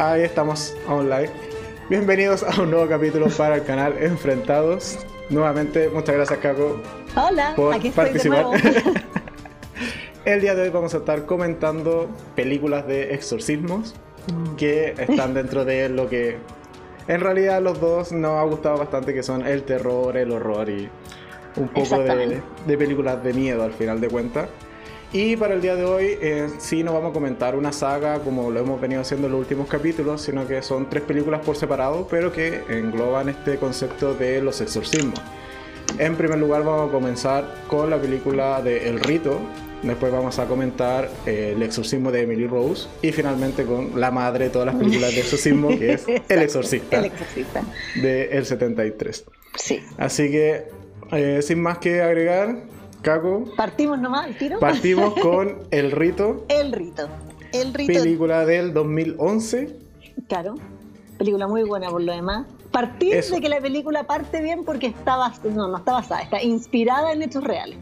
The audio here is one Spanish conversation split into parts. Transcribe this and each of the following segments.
Ahí estamos online. Bienvenidos a un nuevo capítulo para el canal Enfrentados. Nuevamente, muchas gracias, Caco. Hola, por aquí estoy participar. de nuevo. el día de hoy vamos a estar comentando películas de exorcismos que están dentro de lo que en realidad los dos nos ha gustado bastante, que son el terror, el horror y un poco de películas de miedo al final de cuentas. Y para el día de hoy eh, sí no vamos a comentar una saga como lo hemos venido haciendo en los últimos capítulos, sino que son tres películas por separado, pero que engloban este concepto de los exorcismos. En primer lugar vamos a comenzar con la película de El Rito, después vamos a comentar eh, El exorcismo de Emily Rose y finalmente con la madre de todas las películas de exorcismo, que es El exorcista, El exorcista. de El 73. Sí. Así que, eh, sin más que agregar, Caco, Partimos nomás al tiro. partimos con El Rito, El rito. El rito. película del 2011. Claro. Película muy buena por lo demás. Partir Eso. de que la película parte bien porque está bas- no, no está basada, está inspirada en hechos reales.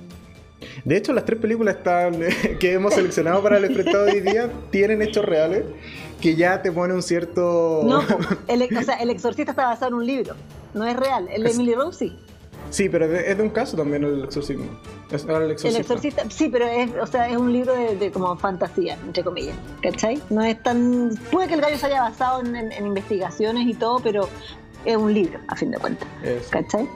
De hecho, las tres películas están, que hemos seleccionado para el enfrentado de hoy día tienen hechos reales que ya te pone un cierto... No, el, o sea, el exorcista está basado en un libro. No es real. El de Emily Rose sí. Sí, pero es de, un caso también el exorcismo. Es el El exorcista. exorcista, sí, pero es, o sea, es un libro de, de como fantasía, entre comillas, ¿cachai? No es tan... Puede que el gallo se haya basado en, en- en investigaciones y todo, pero es un libro, a fin de cuentas, Es- ¿cachai?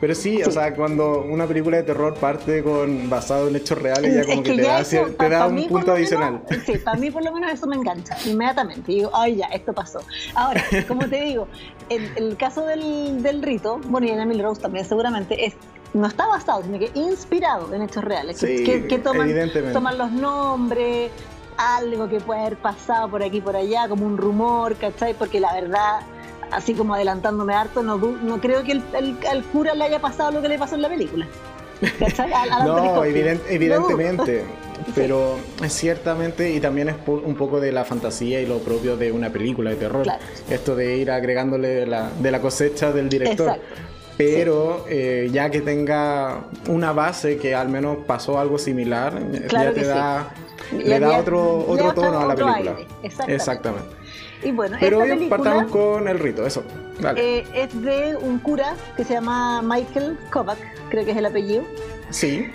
Pero sí, o sea, cuando una película de terror parte con basado en hechos reales, ya como Es que, te da, eso, cier- pa- te da pa un punto adicional. menos, sí, para mí por lo menos eso me engancha inmediatamente. Y digo, ay, ya, esto pasó. Ahora, como te digo, el, el caso del, del rito, bueno, y en Emily Rose también seguramente, es no está basado, sino que inspirado en hechos reales. Sí, que, que toman los nombres, algo que puede haber pasado por aquí por allá, como un rumor, ¿cachai? Porque la verdad, así como adelantándome harto, no, no creo que el, el- al cura le haya pasado lo que le pasó en la película. No, evidentemente. Pero es ciertamente, y también es un poco de la fantasía y lo propio de una película de terror. Claro. Esto de ir agregándole la, de la cosecha del director. Exacto. Pero eh, ya que tenga una base que al menos pasó algo similar, Claro ya te sí. da, le da otro, otro tono a la película. aire, exactamente. Exactamente. Y bueno, Pero esta película partamos con el rito, eso. Dale. eh, es de un cura que se llama Michael Kovac, creo que es el apellido, sí,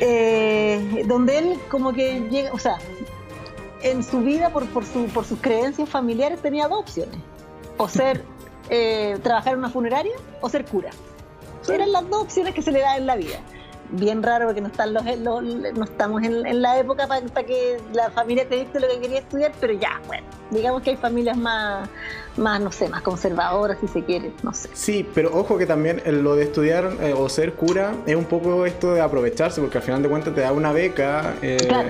eh, donde él como que llega, o sea, en su vida por, por, su, por sus creencias familiares tenía dos opciones, o ser, eh, trabajar en una funeraria o ser cura. Eran las dos opciones que se le da en la vida. Bien raro porque no, están los, los- no estamos en, en la época para que la familia te dicte lo que quería estudiar, pero ya, bueno, digamos que hay familias más, más no sé, más conservadoras si se quiere, no sé. sí, pero ojo que también lo de estudiar eh, o ser cura es un poco esto de aprovecharse, porque al final de cuentas te da una beca, eh, Claro.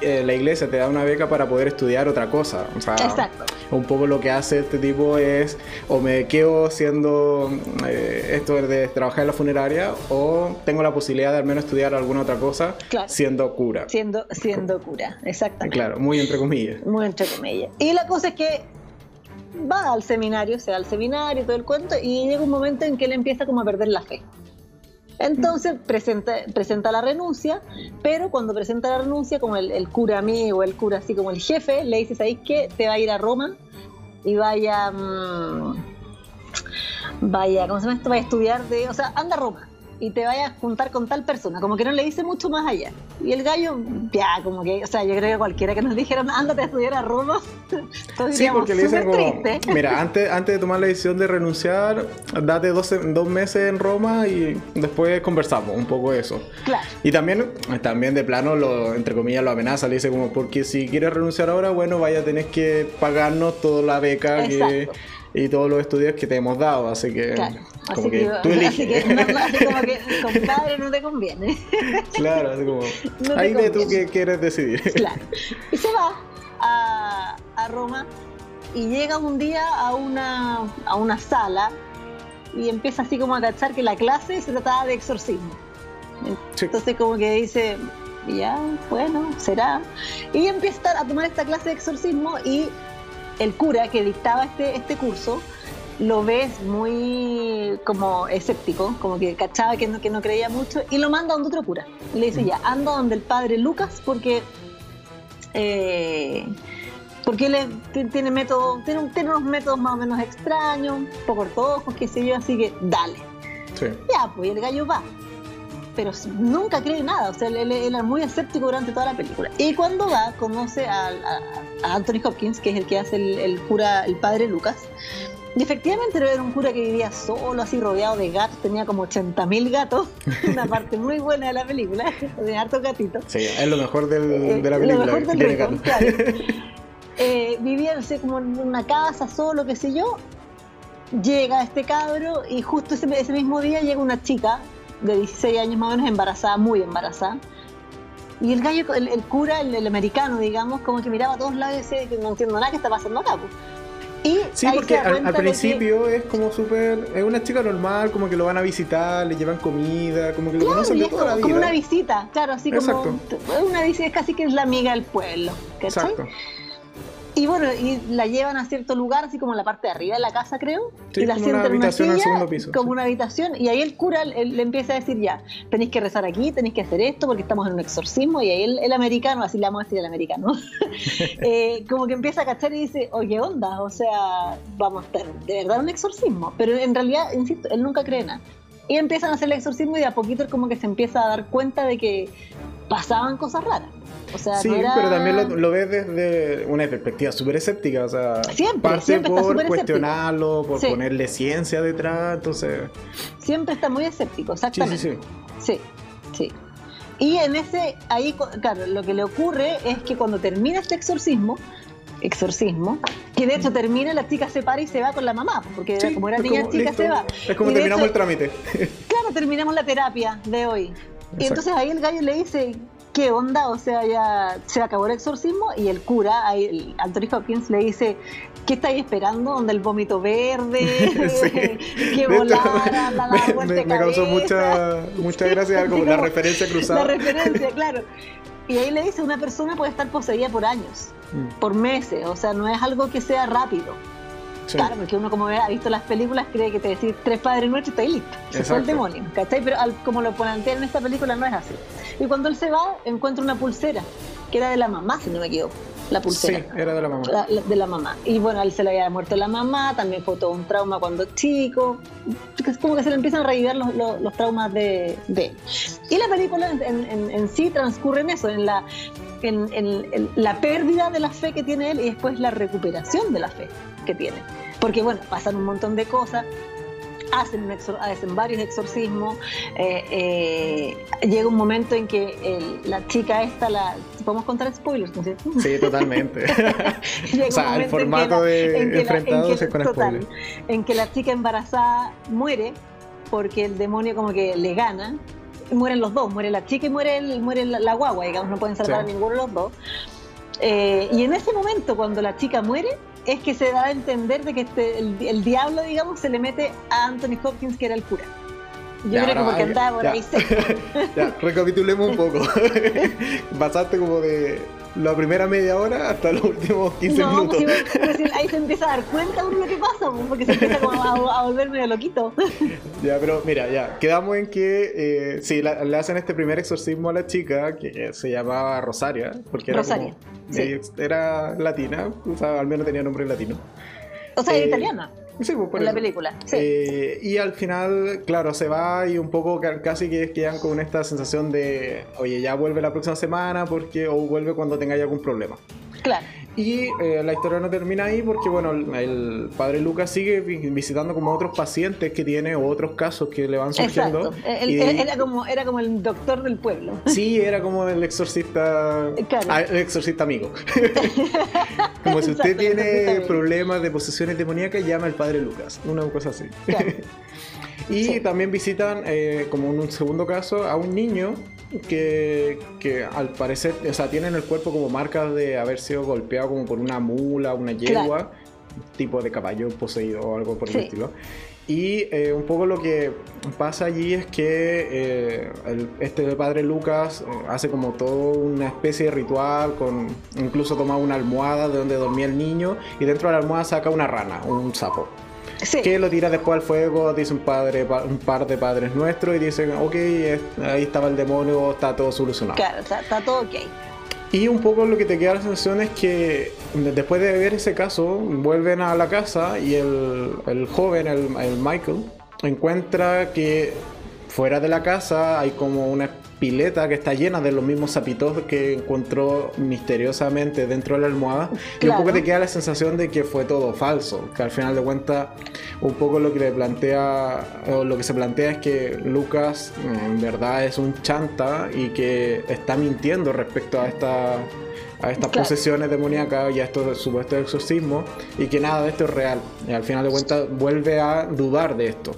Eh, la iglesia te da una beca para poder estudiar otra cosa. O sea, Exacto. un poco lo que hace este tipo es o me quedo siendo eh, esto de trabajar en la funeraria o tengo la posibilidad de al menos estudiar alguna otra cosa Claro. siendo cura. Siendo, siendo cura, exactamente. Claro, muy entre comillas. Muy entre comillas. Y la cosa es que va al seminario, se va al seminario, todo el cuento, y llega un momento en que él empieza como a perder la fe. Entonces presenta, presenta la renuncia, pero cuando presenta la renuncia, como el, el cura amigo, el cura así como el jefe, le dice, ¿sabéis qué? Te va a ir a Roma y vaya... mm, vaya, ¿cómo se llama esto? Vaya a estudiar de... O sea, anda a Roma y te vaya a juntar con tal persona, como que no le dice mucho más allá. Y el gallo, ya, como que, o sea, yo creo que cualquiera que nos dijeran, ándate a estudiar a Roma, todos Sí, diríamos, porque le dicen "Súper como, triste". mira, antes, antes de tomar la decisión de renunciar, date dos, dos meses en Roma y después conversamos un poco de eso. Claro, Y también, también de plano, lo, entre comillas, lo amenaza, le dice como, porque si quieres renunciar ahora, bueno, vaya, tenés que pagarnos toda la beca que- Exacto. Y todos los estudios que te hemos dado, así que, claro. como Así que, que, tú así eliges. que, no, así como que, compadre, no te conviene. claro, así como, No ahí ve tú qué quieres decidir. Claro. Y se va a, a Roma y llega un día a una, a una sala y empieza así como a cachar que la clase se trataba de exorcismo. Sí. Entonces como que dice, ya, bueno, será. Y empieza a tomar esta clase de exorcismo y el cura que dictaba este, este curso lo ves muy como escéptico, como que cachaba que no, que no creía mucho, y lo manda a donde otro cura. Y le dice, ya, anda donde el padre Lucas, porque eh, porque él tiene, método, tiene, tiene, unos métodos más o menos extraños, un poco ortodoxos, qué sé yo, así que dale. Sí. Ya, pues el gallo va. Pero nunca cree nada, o sea, él, era muy escéptico durante toda la película. Y cuando va, conoce a, Anthony Hopkins, que es el que hace el, cura, el padre Lucas. Y efectivamente era un cura que vivía solo, así rodeado de gatos, tenía como 80.000 gatos, una parte muy buena de la película, de hartos gatitos. Sí, es lo mejor del, de la película. Lo mejor del claro. eh, vivía como en una casa solo, qué sé yo. Llega este cabro y justo ese, ese mismo día llega una chica de 16 años más o menos embarazada, muy embarazada. Y el gallo, el, cura, el, americano, digamos, como que miraba a todos lados y decía que no entiendo nada que está pasando acá. Y sí, porque al, principio es como súper. Es una chica normal, como que lo van a visitar, le llevan comida, como que lo conocen de toda la vida. Como una visita, claro, así como. Una visita, es casi que es la amiga del pueblo. ¿cachai? Exacto. Y bueno, y la llevan a cierto lugar, así como en la parte de arriba de la casa, creo. y la como una habitación en el segundo piso. Como una habitación. Y ahí el cura le, empieza a decir ya, tenéis que rezar aquí, tenéis que hacer esto, porque estamos en un exorcismo. Y ahí el, americano, así le vamos a decir el americano, eh, como que empieza a cachar y dice, oye, onda, o sea, vamos a estar de verdad un exorcismo. Pero en realidad, insisto, él nunca cree nada. Y empiezan a hacer el exorcismo y de a poquito es como que se empieza a dar cuenta de que pasaban cosas raras sí, pero también lo, ves desde una perspectiva súper escéptica. O sea, siempre, parte por cuestionarlo, por ponerle ciencia detrás, entonces. Siempre está muy escéptico, exactamente. Sí, sí, sí. Sí, Y en ese, ahí, claro, lo que le ocurre es que cuando termina este exorcismo, exorcismo, que de hecho termina, la chica se para y se va con la mamá, porque como era niña chica se va. Es como terminamos el trámite. Claro, terminamos la terapia de hoy. Y entonces ahí el gallo le dice, ¿qué onda? O sea, ya se acabó el exorcismo y el cura, el Anthony Hopkins, le dice, ¿qué estáis esperando? ¿Dónde el vómito verde? que volara, la, la me, me, causó mucha, mucha gracia como la referencia cruzada. La referencia, claro. Y ahí le dice, una persona puede estar poseída por años, mm. por meses, o sea, no es algo que sea rápido. Claro, porque uno como ha visto las películas cree que te decís tres padres nuestros y está listo. Se fue el demonio, ¿cachai? Pero como lo plantean en esta película no es así. Y cuando él se va, encuentra una pulsera, que era de la mamá, si no me equivoco. La pulsera. Sí, era de la mamá. de la mamá. Y bueno, él se le había muerto la mamá, también fue todo un trauma cuando chico. Es como que se le empiezan a revivir los, los, traumas de, de, Y la película en, en, sí transcurre en eso, en la, en la pérdida de la fe que tiene él y después la recuperación de la fe que tiene. Porque bueno, pasan un montón de cosas, hacen, hacen varios exorcismos, eh, eh, llega un momento en que la chica esta, la, ¿podemos contar spoilers? ¿no Sí, totalmente. o sea, el formato de enfrentados es con spoilers. En que la chica embarazada muere porque el demonio como que le gana, mueren los dos, muere la chica y muere, el, muere la, guagua, digamos, no pueden salvar a ninguno de los dos. Eh, y en ese momento, cuando la chica muere, es que se da a entender de que este, el, diablo, digamos, se le mete a Anthony Hopkins, que era el cura. Yo creo que porque andaba por ahí. ya, recapitulemos un poco. Pasaste como de la primera media hora hasta los últimos 15 no, minutos. Pues, ahí se empieza a dar cuenta de lo que pasa, pues, porque se empieza como a, a volver medio loquito. ya, pero mira, ya, quedamos en que eh, sí, le hacen este primer exorcismo a la chica, que se llamaba Rosaria, porque era, Rosaria, era latina, o sea, al menos tenía nombre latino. O sea, era eh, italiana. Sí, pues, en la película. Sí. Eh, y al final, claro, se va y un poco casi que quedan con esta sensación de, oye, ya vuelve la próxima semana porque o vuelve cuando tenga algún problema. Claro. Y eh, la historia no termina ahí porque, bueno, el, padre Lucas sigue visitando como otros pacientes que tiene o otros casos que le van surgiendo. era, como, era como el doctor del pueblo. Sí, era como el exorcista, ah, el exorcista amigo. como si usted tiene problemas de posesiones demoníacas, llama al padre Lucas. Una cosa así. y también visitan, eh, como en un segundo caso, a un niño que, que, al parecer, o sea, tienen el cuerpo como marcas de haber sido golpeado como por una mula, una yegua, tipo de caballo poseído o algo por el estilo. Y eh, un poco lo que pasa allí es que eh, este padre Lucas eh, hace como todo una especie de ritual, con incluso toma una almohada de donde dormía el niño y dentro de la almohada saca una rana, un sapo que lo tira después al fuego, dice un padre, un par de padres nuestros y dicen, ok, ahí estaba el demonio, está todo solucionado. Claro, está, todo ok. Y un poco lo que te queda la sensación es que después de ver ese caso, vuelven a la casa y el, el joven, el, el Michael, encuentra que fuera de la casa hay como una pileta que está llena de los mismos sapitos que encontró misteriosamente dentro de la almohada. Y un poco te queda la sensación de que fue todo falso, que al final de cuentas un poco lo que le plantea o lo que se plantea es que Lucas en verdad es un chanta y que está mintiendo respecto a esta a estas posesiones demoníacas y a estos supuestos exorcismos y que nada de esto es real. Y al final de cuentas vuelve a dudar de esto.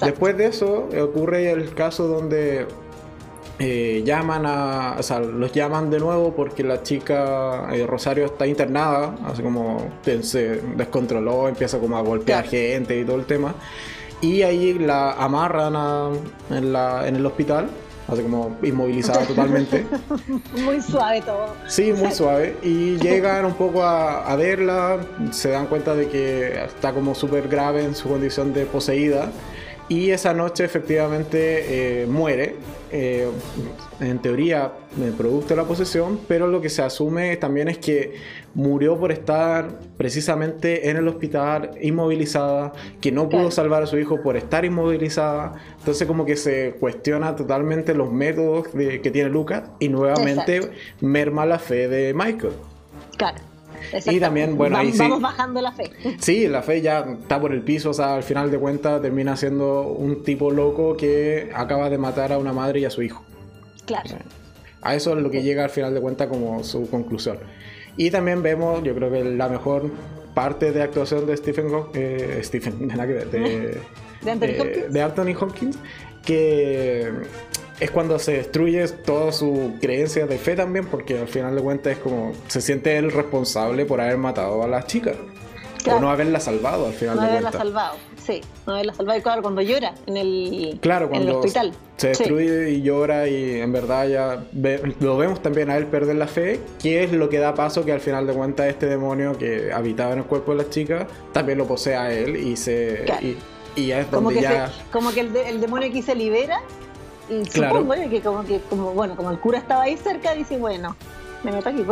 Después de eso ocurre el caso donde eh, llaman a, o sea, los llaman de nuevo porque la chica eh, Rosario está internada, así como se descontroló, empieza como a golpear gente y todo el tema. Y ahí la amarran en, la, en el hospital, así como inmovilizada totalmente. muy suave todo. Sí, muy suave. Y llegan un poco a, a verla, se dan cuenta de que está como súper grave en su condición de poseída y esa noche efectivamente eh, muere, eh, en teoría, producto de la posesión, pero lo que se asume también es que murió por estar precisamente en el hospital inmovilizada, que no pudo salvar a su hijo por estar inmovilizada. Entonces como que se cuestiona totalmente los métodos que tiene Lucas y nuevamente merma la fe de Michael. Claro. Y también, bueno, ahí sí. Vamos bajando la fe. Sí, la fe ya está por el piso, o sea, al final de cuentas termina siendo un tipo loco que acaba de matar a una madre y a su hijo. Claro. A eso es lo que llega al final de cuentas como su conclusión. Y también vemos, yo creo que la mejor parte de actuación de Stephen, eh, Stephen de, de, Anthony eh, de Anthony Hopkins, que es cuando se destruye toda su creencia de fe también, porque al final de cuentas es como se siente él responsable por haber matado a las chicas. O no haberla salvado al final no de haberla salvado, sí, no haberla salvado. Y claro, cuando llora en el, claro, en el hospital. Se destruye y llora y en verdad ya lo vemos también a él perder la fe, que es lo que da paso que al final de cuentas este demonio que habitaba en el cuerpo de las chicas también lo posee a él y se... Y, es donde como que ya... como que el, el demonio aquí se libera y supongo que como que como bueno, como el cura estaba ahí cerca, dice, bueno, me meto aquí.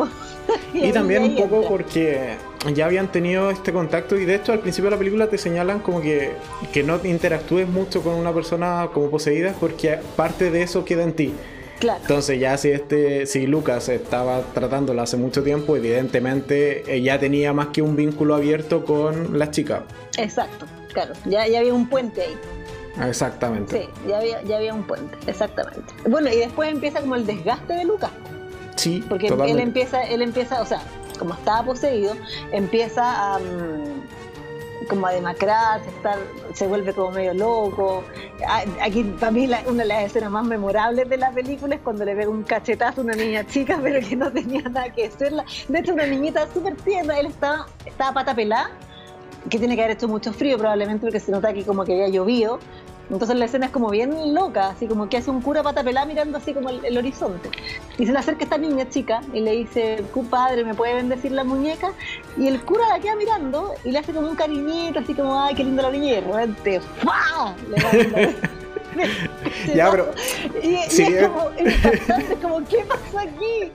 y, también un poco porque ya habían tenido este contacto y de hecho al principio de la película te señalan como que, que no interactúes mucho con una persona como poseída porque parte de eso queda en ti. Claro. Entonces ya si este, si Lucas estaba tratándola hace mucho tiempo, evidentemente eh, ya tenía más que un vínculo abierto con la chica. Exacto, claro, ya, ya había un puente ahí. Exactamente. Sí, ya había, ya había un puente, exactamente. Bueno, y después empieza como el desgaste de Lucas. Sí, porque él empieza, él empieza, o sea, como estaba poseído, empieza a mm, como a demacrar, estar, se vuelve como medio loco. Aquí para mí una de las escenas más memorables de la película es cuando le ve un cachetazo a una niña chica, pero que no tenía nada que hacerla. De hecho, una niñita súper tierna, él estaba, estaba pata pelada que tiene que haber hecho mucho frío probablemente porque se nota aquí como que había llovido. Entonces la escena es como bien loca, así como que hace un cura pata pelada mirando así como el, horizonte. Y se le acerca esta niña chica y le dice, padre, ¿me puede bendecir la muñeca? Y el cura la queda mirando y le hace como un cariñito, así como, ay, qué linda la niña. Y de repente, ¡fua! Le ya, pero. Y, sí, es como impactante, como, ¿qué pasó aquí?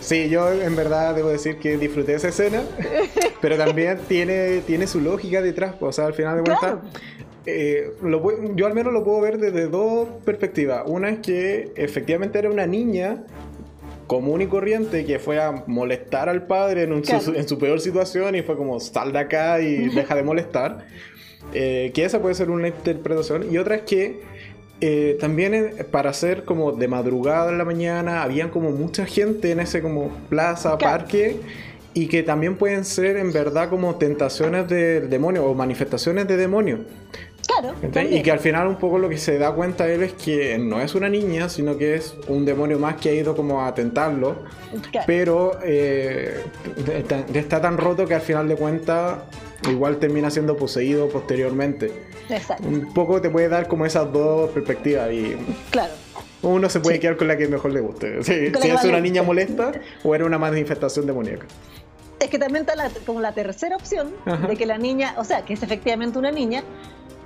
Sí, yo en verdad debo decir que disfruté esa escena, pero también tiene, tiene su lógica detrás. O sea, al final de cuentas, eh, yo al menos lo puedo ver desde dos perspectivas. Una es que efectivamente era una niña común y corriente que fue a molestar al padre en, en su peor situación y fue como sal de acá y deja de molestar. Eh, que esa puede ser una interpretación. Y otra es que eh, también para hacer como de madrugada en la mañana, habían como mucha gente en ese como plaza, parque, y que también pueden ser en verdad como tentaciones del demonio o manifestaciones de demonio. Claro. Y que al final un poco lo que se da cuenta él es que no es una niña, sino que es un demonio más que ha ido como a tentarlo. Pero eh, está tan roto que al final de cuentas igual termina siendo poseído posteriormente. Exacto. Un poco te puede dar como esas dos perspectivas y... Claro. Uno se puede quedar con la que mejor le guste. si es una niña molesta o era una manifestación demoníaca. Es que también está como la tercera opción de que la niña, o sea, que es efectivamente una niña,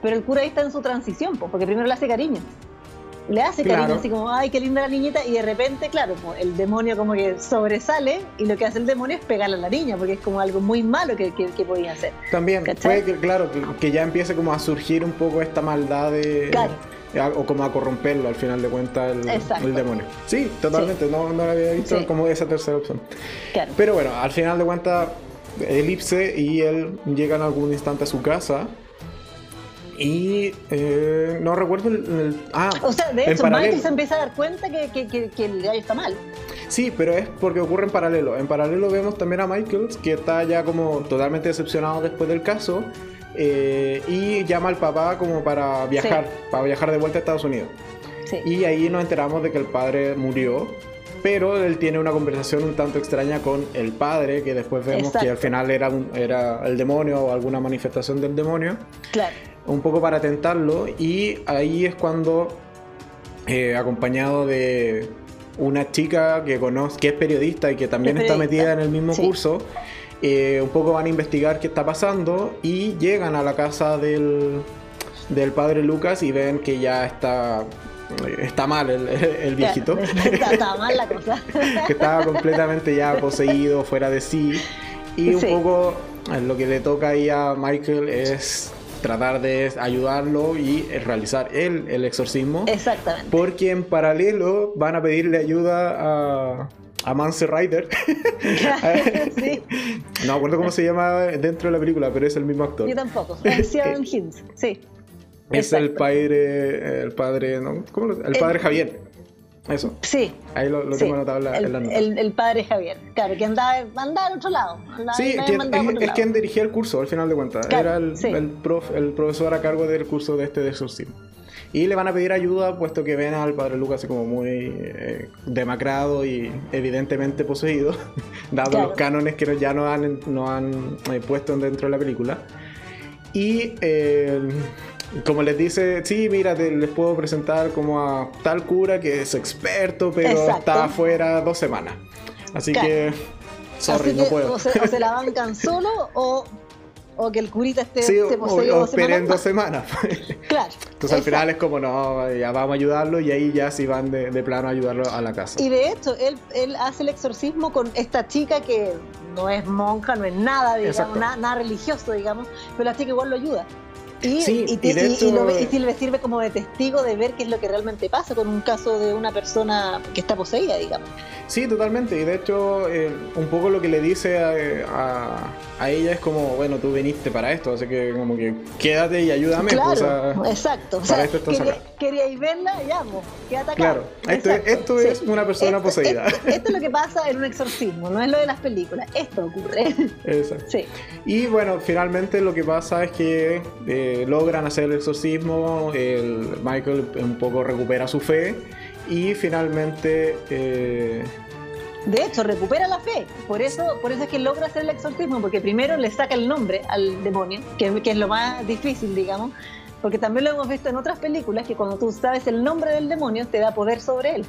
pero el cura ahí está en su transición, porque primero le hace cariño. le hace cariño, así como, ay, qué linda la niñita, y de repente, claro, el demonio como que sobresale, y lo que hace el demonio es pegarle a la niña, porque es como algo muy malo que, que, podía hacer. También, puede que, claro, que, ya empiece como a surgir un poco esta maldad de... O como a corromperlo al final de cuentas el, demonio. Sí, totalmente, No, no lo había visto como esa tercera opción. Pero bueno, al final de cuentas, Elipse y él llegan algún instante a su casa y eh, no recuerdo el, Ah, o sea, de hecho, Michael se empieza a dar cuenta que, que, que, el gallo está mal. Sí, pero es porque ocurre en paralelo. En paralelo vemos también a Michael, que está ya como totalmente decepcionado después del caso. Eh, y llama al papá como para viajar, para viajar de vuelta a Estados Unidos. Sí. Y ahí nos enteramos de que el padre murió, pero él tiene una conversación un tanto extraña con el padre, que después vemos que al final era, era el demonio o alguna manifestación del demonio. Claro un poco para tentarlo y ahí es cuando, eh, acompañado de una chica que conoce, que es periodista y que también está metida en el mismo curso, eh, un poco van a investigar qué está pasando y llegan a la casa del, del padre Lucas y ven que ya está está mal el, viejito. Está, mal la cosa. que estaba completamente ya poseído, fuera de sí. Y un poco lo que le toca ahí a Michael es tratar de ayudarlo y realizar él el exorcismo. Exactamente. Porque en paralelo van a pedirle ayuda a, a Mance Rider. sí. No me acuerdo cómo se llama dentro de la película, pero es el mismo actor. Yo tampoco. Sean Hinds, sí. Es el padre, el padre, ¿no? ¿Cómo lo, el padre Javier. Eso. Sí. Ahí lo, tengo anotado en la, el, nota. El, padre Javier, claro, que andaba, andaba al otro lado. sí, es, quien dirigía el curso, al final de cuentas. Era el, el, prof, el profesor a cargo del curso de este de exorcismo. Y le van a pedir ayuda, puesto que ven al padre Lucas así como muy eh, demacrado y evidentemente poseído, dado los cánones que ya no han, no han eh, puesto dentro de la película. Y eh, como les dice, sí, mira, les puedo presentar como a tal cura que es experto, pero está afuera dos semanas. Así que, sorry, no puedo. O se, la bancan solo o, o, que el curita esté sí, o, o esperen dos semanas. claro. Entonces al final es como, no, ya vamos a ayudarlo y ahí ya sí van de, plano a ayudarlo a la casa. Y de hecho, él, él hace el exorcismo con esta chica que no es monja, no es nada, digamos, nada, nada, religioso, digamos, pero la chica igual lo ayuda. Y, sí, y, le sirve como de testigo de ver qué es lo que realmente pasa con un caso de una persona que está poseída, digamos. Sí, totalmente. Y de hecho, eh, un poco lo que le dice a, a, ella es como, bueno, tú viniste para esto, así que como que quédate y ayúdame. Pues, claro, exacto. O sea, quería, ir verla, ya, pues, quédate acá. Claro, esto, esto es una persona poseída. Esto, es lo que pasa en un exorcismo, no es lo de las películas. Esto ocurre. Exacto. Sí. Y bueno, finalmente lo que pasa es que eh, logran hacer el exorcismo, el Michael un poco recupera su fe y finalmente... Eh, de hecho, recupera la fe. Por eso, por eso es que logra hacer el exorcismo, porque primero le saca el nombre al demonio, que, que, es lo más difícil, digamos. Porque también lo hemos visto en otras películas, que cuando tú sabes el nombre del demonio, te da poder sobre él.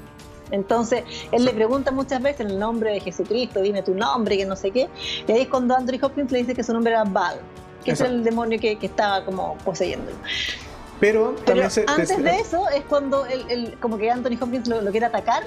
Entonces, él le pregunta muchas veces en el nombre de Jesucristo, dime tu nombre, que no sé qué. Y ahí es cuando Anthony Hopkins le dice que su nombre era Baal, que es el demonio que, que estaba como poseyéndolo. Pero, antes de eso es cuando el, como que Anthony Hopkins lo, quiere atacar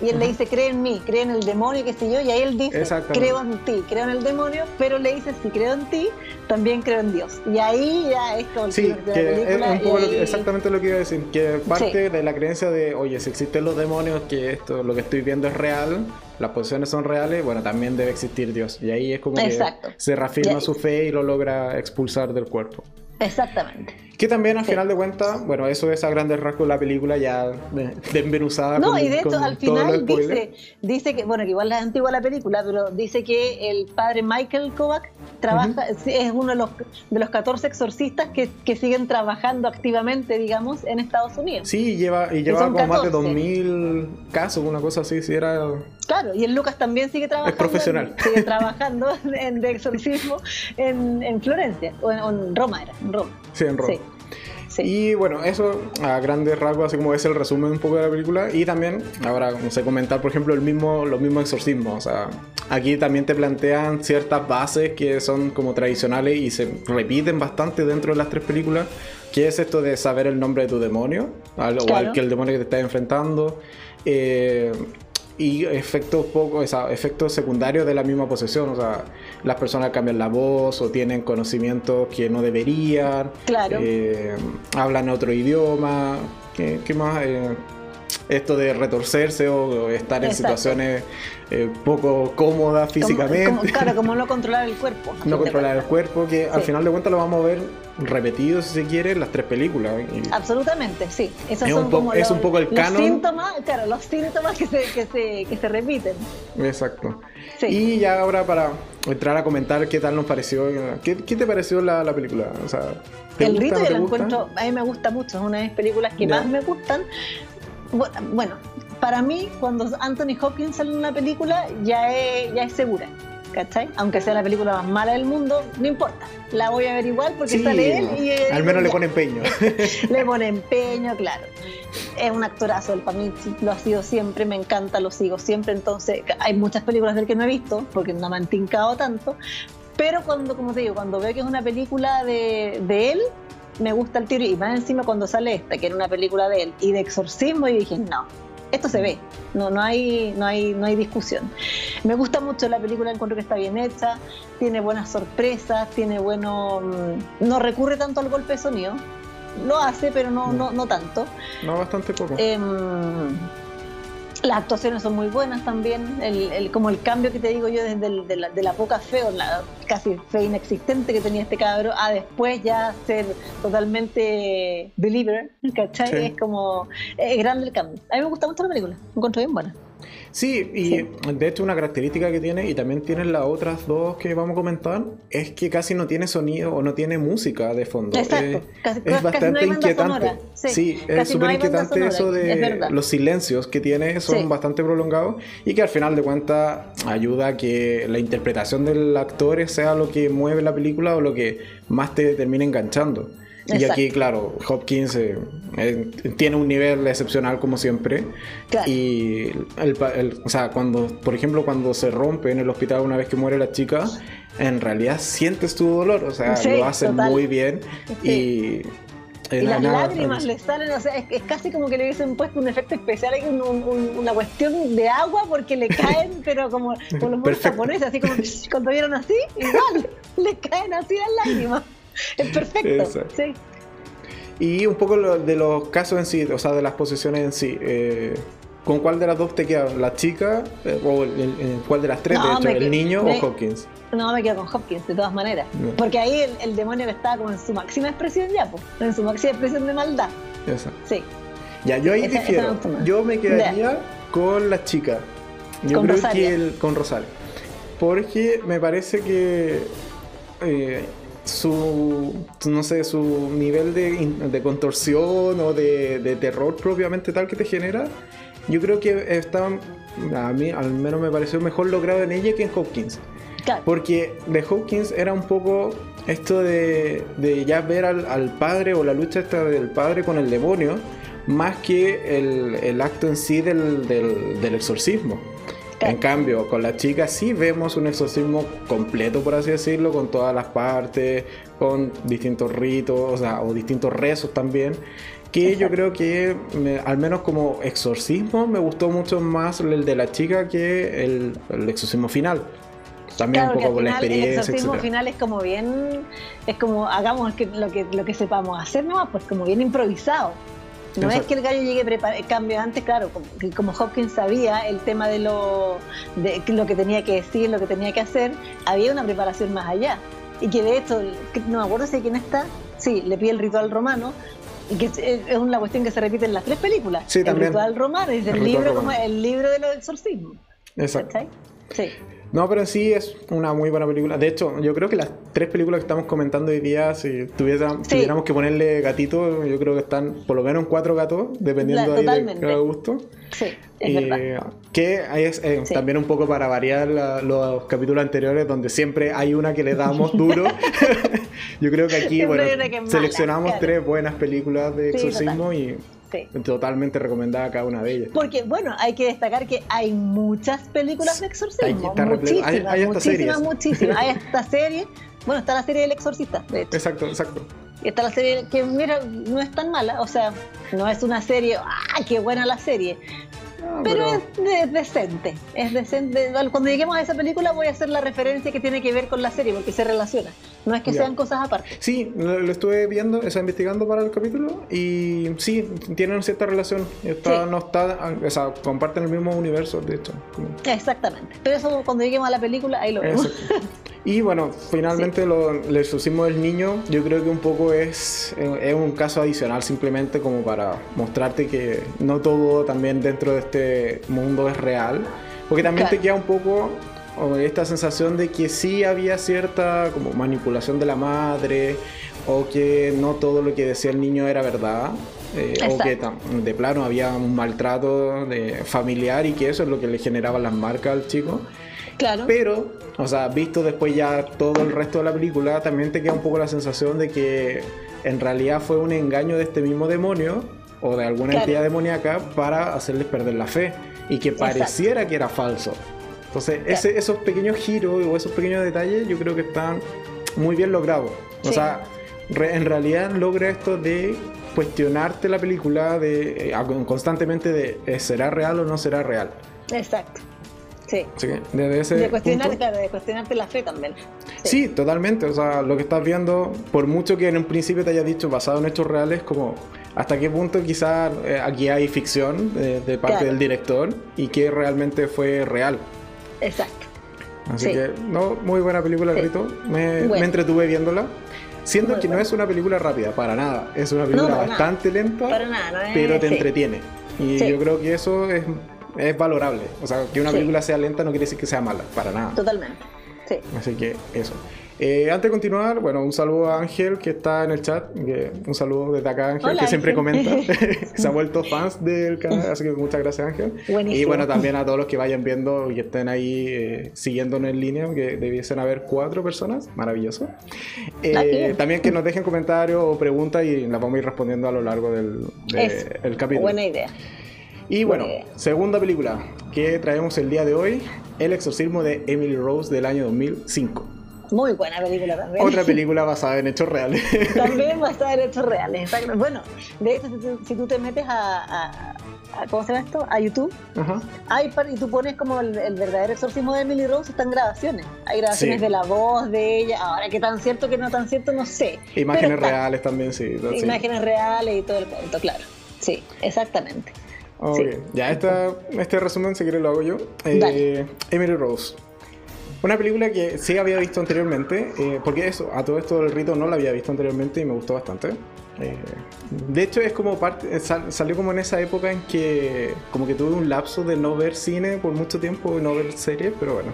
y él le dice, cree en mí, cree en el demonio, qué sé yo, y ahí él dice, creo en ti, creo en el demonio, pero le dice, si creo en ti, también creo en Dios. Y ahí ya es como el Sí, que es un poco exactamente lo que iba a decir, que parte de la creencia de, oye, si existen los demonios, que esto, lo que estoy viendo es real, las posiciones son reales, bueno, también debe existir Dios. Y ahí es como que se reafirma su fe y lo logra expulsar del cuerpo. Exactamente. Que también al final de cuentas, bueno, eso es a grandes rasgos la película ya desmenuzada. No, y de hecho al final dice, dice que, bueno, que igual es antigua la película, pero dice que el padre Michael Kovac trabaja, es uno de los, de los 14 exorcistas que, que, siguen trabajando activamente, digamos, en Estados Unidos. Sí, lleva, y lleva como más de 2.000 casos, una cosa así, si era... Claro, y el Lucas también sigue trabajando. Es profesional. sigue trabajando en, de exorcismo en, en Florencia, o en, Roma era, en Roma. Sí, en Roma. Y bueno, eso a grandes rasgos, así como es el resumen un poco de la película. Y también, ahora, no sé, comentar, por ejemplo, el mismo, los mismos exorcismos. O sea, aquí también te plantean ciertas bases que son como tradicionales y se repiten bastante dentro de las tres películas. Que es esto de saber el nombre de tu demonio, al igual que el demonio que te estás enfrentando. Eh, y efectos poco, efectos secundarios de la misma posesión. O sea, las personas cambian la voz o tienen conocimientos que no deberían. Claro. Eh, hablan otro idioma. ¿Qué, qué más? Eh, esto de retorcerse o estar en situaciones eh, poco cómodas físicamente. claro, como no controlar el cuerpo. No controlar el cuerpo, que al final de cuentas lo vamos a ver repetido, si se quiere, en las tres películas. Absolutamente, sí. Esos es, son un, como es un poco el canon. Síntomas, claro, los síntomas que se, que se, que se repiten. Exacto. Y ya ahora para entrar a comentar qué tal nos pareció, ¿qué, qué te pareció la, la película? O sea, el rito yo lo encuentro, a mí me gusta mucho, es una de las películas que más me gustan, bueno, para mí, cuando Anthony Hopkins sale en una película, ya es, ya es segura. ¿Cachai? Aunque sea la película más mala del mundo, no importa. La voy a ver igual porque sale él y. al menos le pone empeño. le pone empeño, claro. Es un actorazo, el para mí lo ha sido siempre, me encanta, lo sigo siempre. Entonces, hay muchas películas del que no he visto, porque no me han tincado tanto. Pero cuando, como te digo, cuando veo que es una película de, de él, me gusta el tiro y más encima cuando sale esta, que era una película de él, y de exorcismo, y dije, no, esto se ve, no, no, hay, no, hay, no hay discusión. Me gusta mucho la película, encuentro que está bien hecha, tiene buenas sorpresas, tiene bueno... Mm, no recurre tanto al golpe de sonido, lo hace, pero no, no, no tanto. No, bastante poco. Em, las actuaciones son muy buenas también, el, como el cambio que te digo yo desde de, la, poca fe o la casi fe inexistente que tenía este cabro a después ya ser totalmente believer, ¿cachai? Es como, es grande el cambio. A mí me gusta mucho la película, me encontré bien buena. Sí, y de hecho una característica que tiene, y también tiene las otras dos que vamos a comentar, es que casi no tiene sonido o no tiene música de fondo. Exacto. Es bastante inquietante. Sí, es súper inquietante eso de los silencios que tiene, son bastante prolongados y que al final de cuentas ayuda a que la interpretación del actor sea lo que mueve la película o lo que más te termina enganchando. Y aquí, claro, Hopkins eh, eh, tiene un nivel excepcional como siempre. Y, el, o sea, cuando, por ejemplo, cuando se rompe en el hospital una vez que muere la chica, en realidad sientes tu dolor, o sea, lo hace muy bien. Y y las lágrimas le salen, o sea, es, casi como que le hubiesen puesto un efecto especial, hay una cuestión de agua porque le caen, pero como, como los japoneses, así como cuando vieron así, igual, le caen así las lágrimas. Es perfecto. Sí. Y un poco de los casos en sí, o sea, de las posiciones en sí. Eh, ¿Con cuál de las dos te queda? ¿La chica? Eh, ¿O el, cuál de las tres, de hecho? ¿El niño o Hopkins? No, me quedo con Hopkins, de todas maneras. Porque ahí el, demonio estaba como en su máxima expresión ya, pues. En su máxima expresión de maldad. Sí. Ya, yo ahí difiero. yo me quedaría con la chica. Yo creo que el, con Rosario. Porque me parece que eh, su, no sé, su nivel de, contorsión o de, terror propiamente tal que te genera, yo creo que está, a mí al menos me pareció mejor logrado en ella que en Hopkins. Porque de Hopkins era un poco esto de, ya ver al, padre o la lucha esta del padre con el demonio, más que el, acto en sí del, del exorcismo. En cambio, con la chica sí vemos un exorcismo completo, por así decirlo, con todas las partes, con distintos ritos, o sea, o distintos rezos también. Que yo creo que, al menos como exorcismo, me gustó mucho más el de la chica que el, exorcismo final. También un poco con la experiencia. El exorcismo final es como bien, es como hagamos lo que, lo que sepamos hacer nomás, pues como bien improvisado. No es que el gallo llegue preparado, cambio antes, claro, como, Hopkins sabía el tema de lo, de lo que tenía que decir, lo que tenía que hacer, había una preparación más allá. Y que de hecho, no me acuerdo si quién está, sí, le pide el ritual romano, y que es una cuestión que se repite en las tres películas. Sí, el ritual romano, es el, libro, como el libro de los exorcismos. Exacto. Sí. No, pero sí es una muy buena película. De hecho, yo creo que las tres películas que estamos comentando hoy día, si tuviéramos que ponerle gatito, yo creo que están por lo menos cuatro gatos, dependiendo de cada gusto. Sí, es verdad. Que es eh, también un poco para variar los capítulos anteriores, donde siempre hay una que le damos duro. yo creo que aquí, bueno, seleccionamos tres buenas películas de exorcismo y Totalmente recomendada cada una de ellas. Porque, bueno, hay que destacar que hay muchas películas de exorcismo. Muchísimas, hay, hay muchísimas, muchísimas. hay esta serie. Bueno, está la serie del exorcista, de hecho. Exacto, exacto. Y está la serie que, mira, no es tan mala. O sea, no es una serie, ¡ay, qué buena la serie! Pero, Es, decente, es decente. Cuando lleguemos a esa película voy a hacer la referencia que tiene que ver con la serie, porque se relaciona. No es que sean cosas aparte. Sí, lo, estuve viendo, está investigando para el capítulo y sí, tienen cierta relación. Está, No está, o sea, comparten el mismo universo, de hecho. Exactamente. Pero eso cuando lleguemos a la película, ahí lo vemos. Y bueno, finalmente lo, el exorcismo del niño, yo creo que un poco es, es un caso adicional simplemente como para mostrarte que no todo también dentro de este mundo es real. Porque también te queda un poco esta sensación de que sí había cierta como manipulación de la madre o que no todo lo que decía el niño era verdad. Eh, o que de plano había un maltrato de familiar y que eso es lo que le generaba las marcas al chico. Claro. Pero, o sea, visto después ya todo el resto de la película, también te queda un poco la sensación de que en realidad fue un engaño de este mismo demonio o de alguna entidad demoníaca para hacerles perder la fe y que pareciera que era falso. Entonces, esos pequeños giros o esos pequeños detalles yo creo que están muy bien logrados. O sea, en realidad logra esto de cuestionarte la película de eh, constantemente de eh, ¿será real o no será real? Exacto. Sí. de cuestionarte la fe también. Sí. totalmente. O sea, lo que estás viendo, por mucho que en un principio te haya dicho basado en hechos reales, como hasta qué punto quizás eh, aquí hay ficción de, parte del director y qué realmente fue real. Exacto. Así que, no, muy buena película, Rito. Me, entretuve viéndola. Siendo que no es una película rápida, para nada. Es una película bastante lenta, pero te entretiene. Y yo creo que eso es es valorable. O sea, que una película sea lenta no quiere decir que sea mala, para nada. Totalmente. Sí. Así que eso. Eh, antes de continuar, bueno, un saludo a Ángel que está en el chat. un saludo desde acá, Ángel, que siempre comenta. Se ha vuelto fans del canal, así que muchas gracias, Ángel. Y bueno, también a todos los que vayan viendo y estén ahí eh, siguiéndonos en línea, que debiesen haber cuatro personas. Maravilloso. Eh, también que nos dejen comentarios o preguntas y las vamos a ir respondiendo a lo largo del, capítulo. Buena idea. Y bueno, segunda película que traemos el día de hoy, El exorcismo de Emily Rose del año 2005. Muy buena película también. Otra película basada en hechos reales. También basada en hechos reales. Bueno, de hecho, si tú, te metes a, ¿cómo se llama esto? A YouTube, hay, y tú pones como el, verdadero exorcismo de Emily Rose, están grabaciones. Hay grabaciones de la voz de ella. Ahora, qué tan cierto, que no tan cierto, no sé. Imágenes reales también, sí. Imágenes reales y todo el cuento, claro. Sí, exactamente. Ok, ya esta, este resumen, si quieres, lo hago yo. Eh, Emily Rose. Una película que sí había visto anteriormente, eh, porque eso, a todo esto del rito no la había visto anteriormente y me gustó bastante. Eh, de hecho, es como parte, salió como en esa época en que como que tuve un lapso de no ver cine por mucho tiempo y no ver series, pero bueno.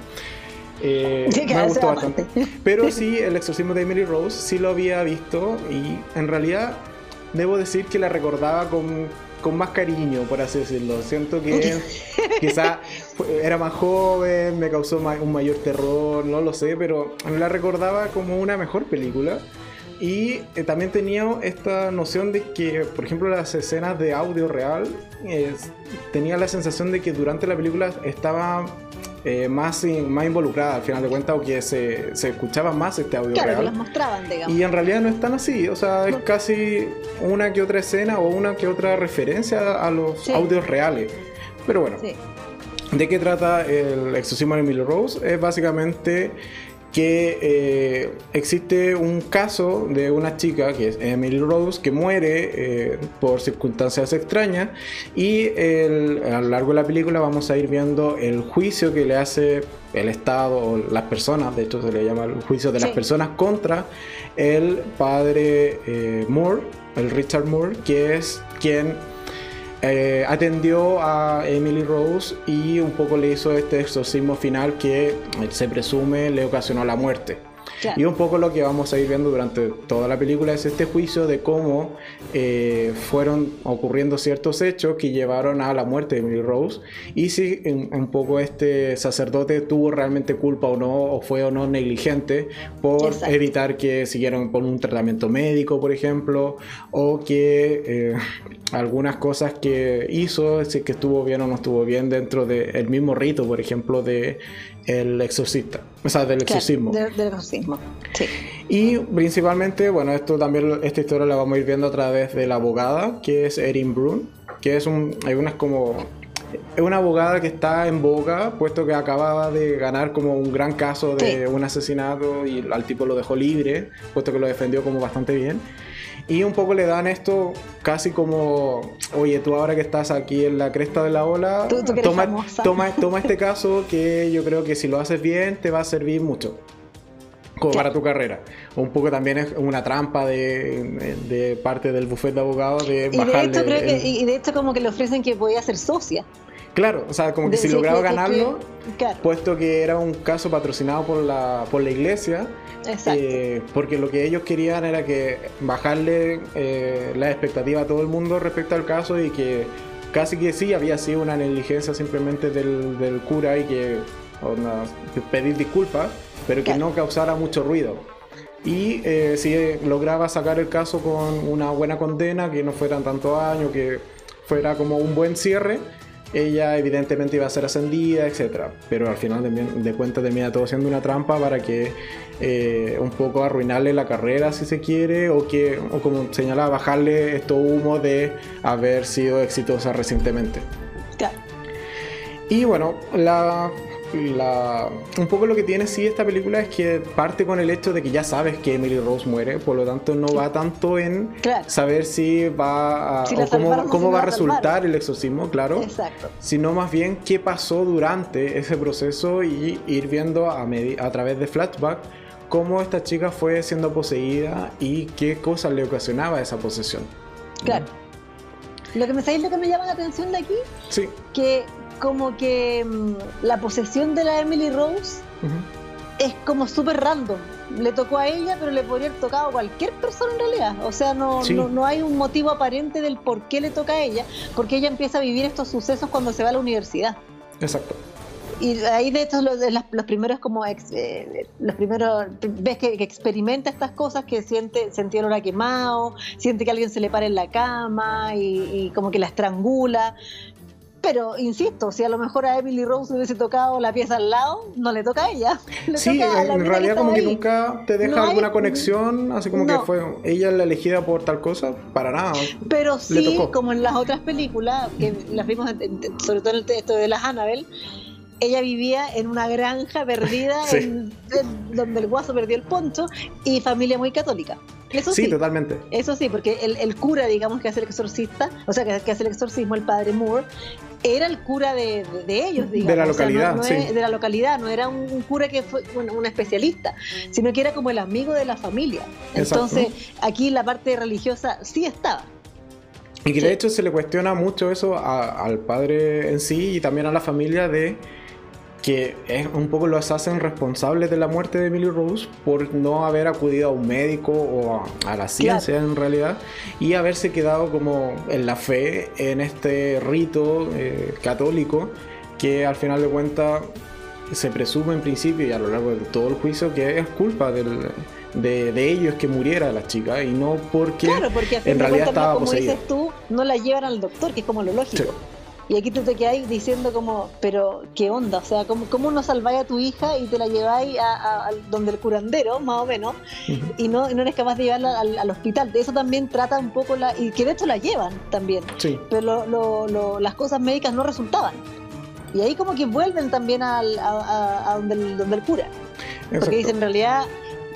me gustó bastante. Pero sí, El exorcismo de Emily Rose sí lo había visto y en realidad debo decir que la recordaba con con más cariño, por así decirlo. Siento que quizá era más joven, me causó un mayor terror, no lo sé, pero la recordaba como una mejor película. Y eh, también tenía esta noción de que, por ejemplo, las escenas de audio real, tenía la sensación de que durante la película estaba eh, más, más involucrada al final de cuentas o que se, se escuchaba más este audio claro, real. Que las mostraban, digamos. Y en realidad no es tan así, o sea, es casi una que otra escena o una que otra referencia a los audios reales. Pero bueno, ¿de qué trata el exorcismo de Emily Rose? Es básicamente que eh, existe un caso de una chica, que es Emily Rose, que muere eh, por circunstancias extrañas y a lo largo de la película vamos a ir viendo el juicio que le hace el Estado o las personas, de hecho se le llama el juicio de las personas contra el padre eh, Moore, el Richard Moore, que es quien eh, atendió a Emily Rose y un poco le hizo este exorcismo final que se presume le ocasionó la muerte. Y un poco lo que vamos a ir viendo durante toda la película es este juicio de cómo eh, fueron ocurriendo ciertos hechos que llevaron a la muerte de Emily Rose. Y si un, poco este sacerdote tuvo realmente culpa o no, o fue o no negligente por evitar que siguieran con un tratamiento médico, por ejemplo, o que eh, algunas cosas que hizo, si que estuvo bien o no estuvo bien dentro del mismo rito, por ejemplo, de el exorcista, o sea, del exorcismo. del, exorcismo, sí. Y principalmente, bueno, esto también, esta historia la vamos a ir viendo a través de la abogada, que es Erin Brun, que es un, hay unas como, es una abogada que está en boga, puesto que acababa de ganar como un gran caso de un asesinato y al tipo lo dejó libre, puesto que lo defendió como bastante bien. Y un poco le dan esto casi como, oye, tú ahora que estás aquí en la cresta de la ola, toma, toma, este caso que yo creo que si lo haces bien te va a servir mucho. Como para tu carrera. Un poco también es una trampa de, parte del buffet de abogados de y De hecho, creo que, y de hecho como que le ofrecen que podía ser socia. Claro, o sea, como que si lograba ganarlo, puesto que era un caso patrocinado por la, por la iglesia, eh, porque lo que ellos querían era que bajarle eh, la expectativa a todo el mundo respecto al caso y que casi que sí había sido una negligencia simplemente del, cura y que pedir disculpas, pero que no causara mucho ruido. Y eh, si lograba sacar el caso con una buena condena, que no fueran tantos años, que fuera como un buen cierre, ella evidentemente iba a ser ascendida, etc. Pero al final de, de cuentas termina todo siendo una trampa para que eh, un poco arruinarle la carrera si se quiere, o que, o como señalaba, bajarle esto humo de haber sido exitosa recientemente. Claro. Y bueno, la un poco lo que tiene sí esta película es que parte con el hecho de que ya sabes que Emily Rose muere, por lo tanto no va tanto en saber si va a, cómo, va a resultar el exorcismo, claro, Exacto. sino más bien qué pasó durante ese proceso y ir viendo a, a través de flashback cómo esta chica fue siendo poseída y qué cosas le ocasionaba esa posesión. Claro. Lo que me sabéis lo que me llama la atención de aquí, sí. que como que mm, la posesión de la Emily Rose es como súper random. Le tocó a ella, pero le podría haber tocado a cualquier persona en realidad. O sea, no, no, hay un motivo aparente del por qué le toca a ella, porque ella empieza a vivir estos sucesos cuando se va a la universidad. Exacto. Y ahí de estos los, los primeros como eh, los primeros ves que, experimenta estas cosas que siente sentía olor quemado siente que alguien se le para en la cama y, y, como que la estrangula pero insisto, si a lo mejor a Emily Rose le hubiese tocado la pieza al lado, no le toca a ella. sí, en realidad como que nunca te deja alguna conexión, así como que fue ella la elegida por tal cosa, para nada. Pero sí, como en las otras películas, que las vimos sobre todo en el texto de las Annabelle, ella vivía en una granja perdida donde el guaso perdió el poncho y familia muy católica. Eso sí, totalmente. Eso sí, porque el, cura, digamos, que hace el exorcista, o sea, que, hace el exorcismo, el padre Moore, era el cura de, ellos, digamos. De la localidad, sí. De la localidad, no era un, cura que fue un especialista, sino que era como el amigo de la familia. Entonces, aquí la parte religiosa sí estaba. Y que de hecho se le cuestiona mucho eso al padre en sí y también a la familia de que es un poco los hacen responsables de la muerte de Emily Rose por no haber acudido a un médico o a, la ciencia en realidad y haberse quedado como en la fe en este rito eh, católico que al final de cuentas se presume en principio y a lo largo de todo el juicio que es culpa del, de, ellos que muriera la chica y no porque, porque en realidad estaba como dices tú, no la llevan al doctor, que es como lo lógico. Y aquí tú te quedáis diciendo como, pero ¿qué onda? O sea, ¿cómo, cómo no salváis a tu hija y te la lleváis a, donde el curandero, más o menos, y, no, no eres capaz de llevarla al, hospital? De eso también trata un poco la... Y que de hecho la llevan también. Sí. Pero lo, las cosas médicas no resultaban. Y ahí como que vuelven también al, a, donde, el, donde el cura. Porque dicen, en realidad,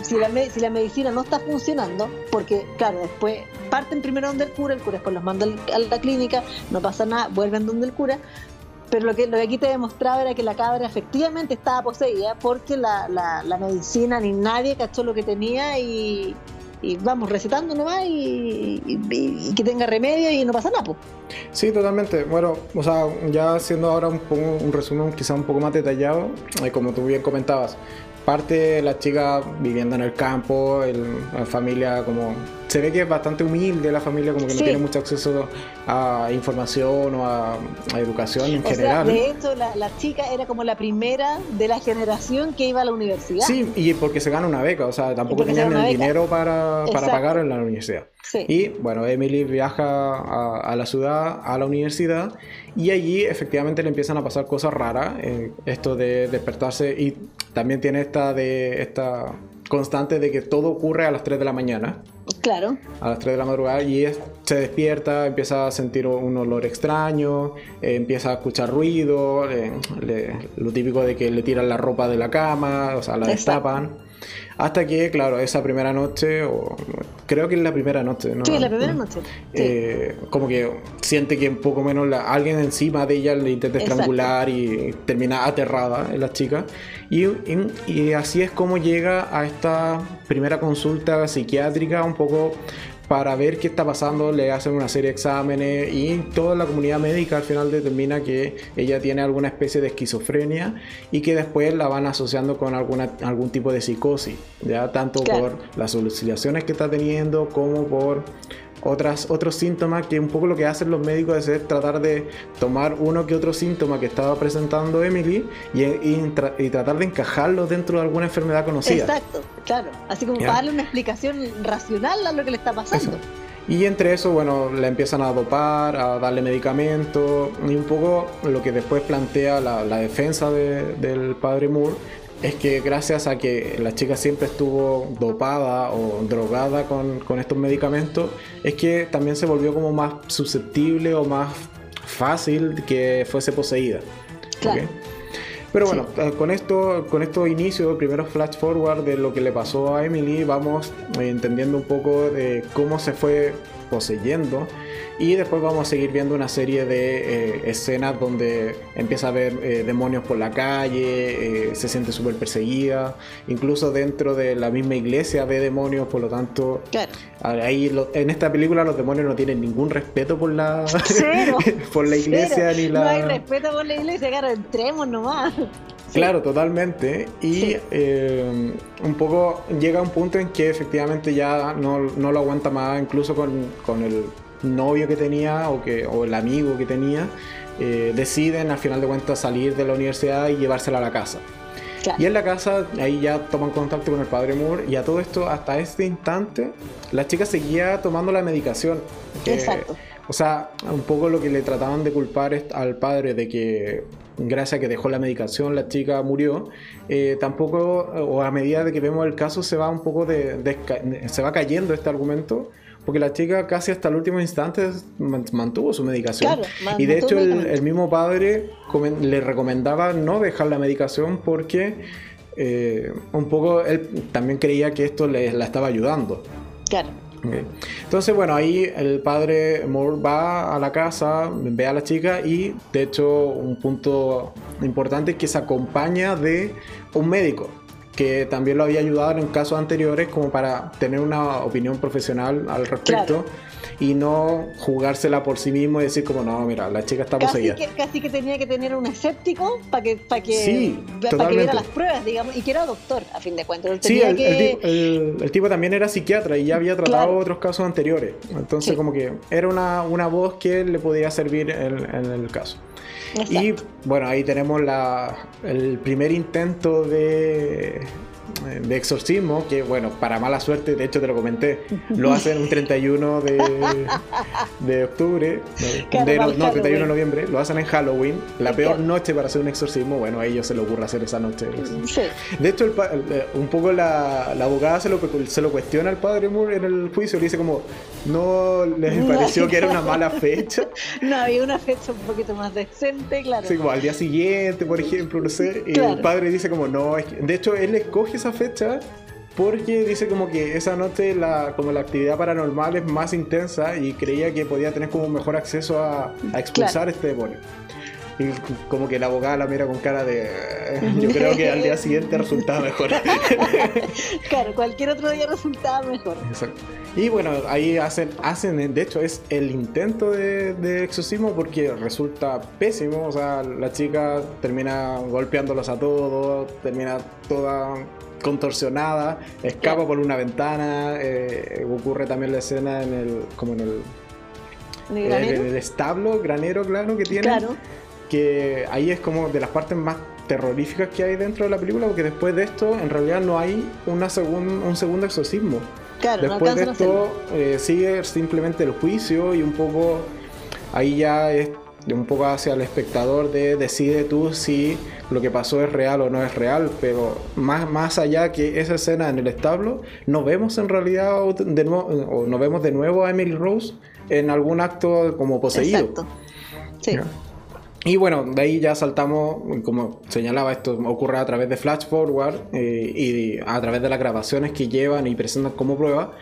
si la, si la medicina no está funcionando, porque claro, después parten primero donde el cura, el cura después los manda a la clínica, no pasa nada, vuelven donde el cura, pero lo que, lo que aquí te demostraba era que la cabra efectivamente estaba poseída porque la, la, medicina ni nadie cachó lo que tenía y, vamos recetando nomás y, y, que tenga remedio y no pasa nada. Sí, totalmente. Bueno, o sea, ya haciendo ahora un, un resumen quizá un poco más detallado, eh, como tú bien comentabas, parte la chica viviendo en el campo, la familia como se ve que es bastante humilde la familia, como que no tiene mucho acceso a información o a, educación en general. de hecho, la, chica era como la primera de la generación que iba a la universidad. Sí, y porque se gana una beca, o sea, tampoco tenían el dinero para, para pagar en la universidad. Y bueno, Emily viaja a, la ciudad, a la universidad, y allí efectivamente le empiezan a pasar cosas raras. Eh, esto de despertarse, y también tiene esta de esta constante de que todo ocurre a las 3 de la mañana. Claro. A las 3 de la madrugada y se despierta, empieza a sentir un olor extraño, eh, empieza a escuchar ruido, lo típico de que le tiran la ropa de la cama, o sea, la destapan. Hasta que, claro, esa primera noche, o creo que es la primera noche, ¿no? Sí, la primera noche. Eh, como que siente que un poco menos alguien encima de ella le intenta estrangular y termina aterrada en la chica. Y, y, así es como llega a esta primera consulta psiquiátrica un poco para ver qué está pasando, le hacen una serie de exámenes y toda la comunidad médica al final determina que ella tiene alguna especie de esquizofrenia y que después la van asociando con alguna, algún tipo de psicosis, ya tanto por las alucinaciones que está teniendo como por otras, otros síntomas que un poco lo que hacen los médicos es tratar de tomar uno que otro síntoma que estaba presentando Emily y, y, tratar de encajarlo dentro de alguna enfermedad conocida. Exacto, claro. Así como para darle una explicación racional a lo que le está pasando. Y entre eso, bueno, le empiezan a dopar, a darle medicamentos y un poco lo que después plantea la, defensa del padre Moore es que gracias a que la chica siempre estuvo dopada o drogada con, estos medicamentos, es que también se volvió como más susceptible o más fácil que fuese poseída. Pero bueno, eh, con esto, con estos inicios, primeros flash forward de lo que le pasó a Emily, vamos entendiendo un poco de cómo se fue poseyendo y después vamos a seguir viendo una serie de eh, escenas donde empieza a ver eh, demonios por la calle, eh, se siente súper perseguida, incluso dentro de la misma iglesia ve demonios, por lo tanto, ahí en esta película los demonios no tienen ningún respeto por la, por la iglesia ni la... No hay respeto por la iglesia, claro, entremos nomás. Claro, totalmente. Y un poco llega un punto en que efectivamente ya no, no lo aguanta más, incluso con, con el novio que tenía o, que, o el amigo que tenía, eh, deciden al final de cuentas salir de la universidad y llevársela a la casa. Y en la casa, ahí ya toman contacto con el padre Moore y a todo esto, hasta este instante, la chica seguía tomando la medicación. Exacto. O sea, un poco lo que le trataban de culpar al padre de que gracias a que dejó la medicación la chica murió, eh, tampoco, o a medida de que vemos el caso, se va un poco de se va cayendo este argumento porque la chica casi hasta el último instante mantuvo su medicación. y de hecho el, mismo padre le recomendaba no dejar la medicación porque eh, un poco él también creía que esto le, la estaba ayudando. Claro. Entonces, bueno, ahí el padre Moore va a la casa, ve a la chica y, de hecho, un punto importante es que se acompaña de un médico que también lo había ayudado en casos anteriores como para tener una opinión profesional al respecto y no jugársela por sí mismo y decir como no, mira, la chica está poseída. Casi que, casi que tenía que tener un escéptico para que, para que, para que viera las pruebas, digamos, y que era doctor, a fin de cuentas. Sí, el, tipo, también era psiquiatra y ya había tratado otros casos anteriores. Entonces como que era una, una voz que le podía servir en, en el caso. Y bueno, ahí tenemos la, el primer intento de de exorcismo, que bueno, para mala suerte, de hecho te lo comenté, lo hacen un 31 de, de octubre, no, 31 de noviembre, lo hacen en Halloween, la peor noche para hacer un exorcismo, bueno, a ellos se les ocurre hacer esa noche. De hecho, eh, un poco la, la abogada se lo, se lo cuestiona al padre Moore en el juicio, le dice como, no les pareció que era una mala fecha. No, había una fecha un poquito más decente, claro. Sí, como al día siguiente, por ejemplo, no sé, y el padre dice como, no, de hecho él escoge esa fecha porque dice como que esa noche la, como la actividad paranormal es más intensa y creía que podía tener como mejor acceso a, expulsar este demonio. Y como que la abogada la mira con cara de. Yo creo que al día siguiente resultaba mejor. claro, cualquier otro día resultaba mejor. Exacto. Y bueno, ahí hacen, hacen, de hecho, es el intento de, de exorcismo porque resulta pésimo. O sea, la chica termina golpeándolos a todos, termina toda contorsionada, escapa por una ventana, eh, ocurre también la escena en el, como en el, ¿El granero? el establo, granero, claro, que tiene, Claro. Que ahí es como de las partes más terroríficas que hay dentro de la película, porque después de esto en realidad no hay una segun- un segundo exorcismo. Claro, no Después de esto eh, sigue simplemente el juicio y un poco ahí ya es de un poco hacia el espectador de decide tú si lo que pasó es real o no es real, pero más, más allá que esa escena en el establo, no vemos en realidad de nuevo, o no vemos de nuevo a Emily Rose en algún acto como poseído. Exacto. Sí. Ya. Y bueno, de ahí ya saltamos, como señalaba, esto ocurre a través de Flash Forward eh, y a través de las grabaciones que llevan y presentan como prueba,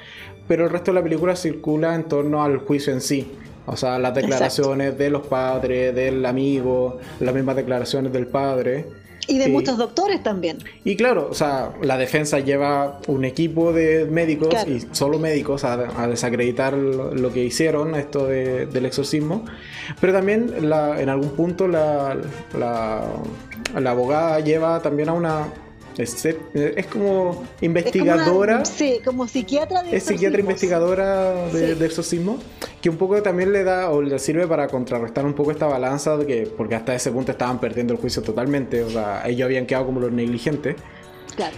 pero el resto de la película circula en torno al juicio en sí. O sea, las declaraciones de los padres, del amigo, las mismas declaraciones del padre. Y de Sí. muchos doctores también. Y claro, o sea, la defensa lleva un equipo de médicos Claro. y solo médicos a, a desacreditar lo, lo que hicieron, esto de- del exorcismo. Pero también la- en algún punto la, la, la abogada lleva también a una... Es, es como investigadora. Es como una- sí, como psiquiatra de Es psiquiatra investigadora de, Sí. de exorcismo, que un poco también le da o le sirve para contrarrestar un poco esta balanza, de que, porque hasta ese punto estaban perdiendo el juicio totalmente, o sea, ellos habían quedado como los negligentes. Claro.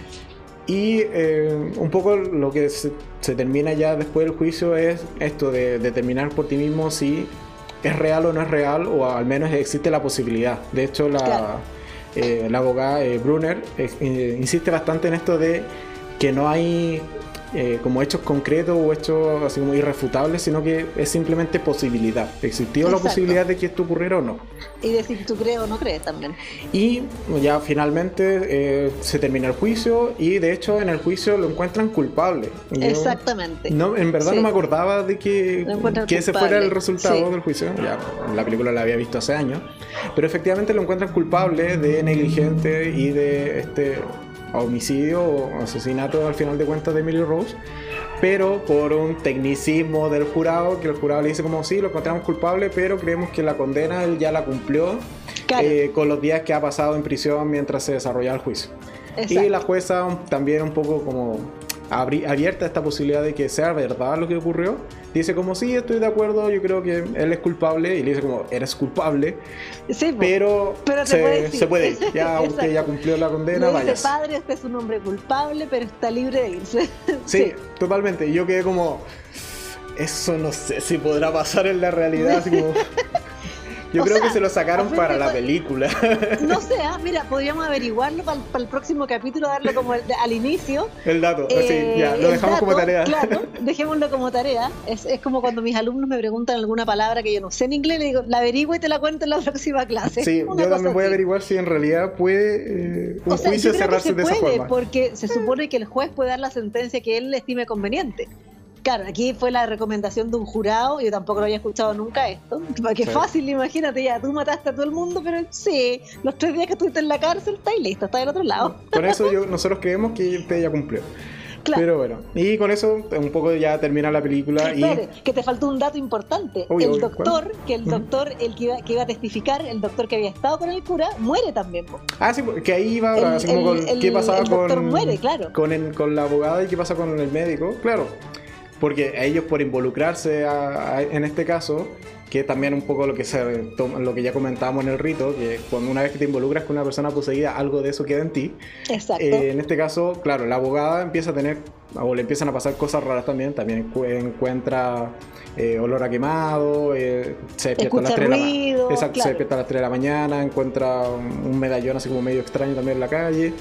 Y eh, un poco lo que se, se termina ya después del juicio es esto de determinar por ti mismo si es real o no es real, o al menos existe la posibilidad. De hecho, la, Claro. Eh, la abogada eh, Brunner eh, insiste bastante en esto de que no hay eh, como hechos concretos o hechos así como irrefutables, sino que es simplemente posibilidad. ¿Existió la posibilidad de que esto ocurriera o no? Y decir tú crees o no crees también. Y ya finalmente eh, se termina el juicio y de hecho en el juicio lo encuentran culpable. Yo- Exactamente. No, en verdad Sí. no me acordaba de que, que ese fuera el resultado Sí. del juicio. Ya, la película la había visto hace años. Pero efectivamente lo encuentran culpable de negligente y de este homicidio o asesinato al final de cuentas de Emily Rose. Pero por un tecnicismo del jurado, que el jurado le dice como sí, lo encontramos culpable, pero creemos que la condena él ya la cumplió Claro. eh, con los días que ha pasado en prisión mientras se desarrollaba el juicio. Exacto. Y la jueza también un poco como abierta a esta posibilidad de que sea verdad lo que ocurrió. Dice como sí, estoy de acuerdo, yo creo que él es culpable. Y le dice como, eres culpable, Sí, pero, Pero se, puedes ir. se puede ir. Ya usted ya cumplió la condena, vayas. padre, este es un hombre culpable, pero está libre de irse. Sí, totalmente. Y yo quedé como, eso no sé si podrá pasar en la realidad. Así como... Yo O creo sea, que se lo sacaron para la película. No sé, ah, mira, podríamos averiguarlo para el, próximo capítulo, darlo como el- al inicio. El dato, así, Eh, ya, lo el dejamos como tarea. Claro, dejémoslo como tarea. Es, es como cuando mis alumnos me preguntan alguna palabra que yo no sé en inglés, le digo, la averiguo y te la cuento en la próxima clase. Sí, Una yo también voy a averiguar si en realidad puede eh, un O sea, juicio yo creo que cerrarse se de esa puede, forma. porque se supone que el juez puede dar la sentencia que él estime conveniente. Claro, aquí fue la recomendación de un jurado, yo tampoco lo había escuchado nunca esto, Sí. fácil, imagínate, ya tú mataste a todo el mundo, pero sí, los tres días que estuviste en la cárcel, está ahí listo, está del otro lado. Con eso yo, nosotros creemos que usted ya cumplió. Claro. Pero bueno, y con eso un poco ya termina la película y... Espere, que te faltó un dato importante. Uy, el uy, doctor, que el doctor, el que iba, que iba a testificar, el doctor que había estado con el cura, muere también. Ah, sí, que ahí iba El- así como con el- qué pasaba el doctor con, muere, claro. con, el- con la abogada y qué pasa con el médico, claro. Porque ellos por involucrarse a- en este caso, que también un poco lo que, se, lo que ya comentábamos en el rito, que cuando una vez que te involucras con una persona poseída, algo de eso queda en ti. Exacto. Eh, en este caso, claro, la abogada empieza a tener, o le empiezan a pasar cosas raras también. También encu- encuentra eh, olor a quemado, eh, se despierta a las Escucha 3 de la ruido, Exacto, se claro. despierta a las 3 de la mañana, encuentra un un medallón así como medio extraño también en la calle.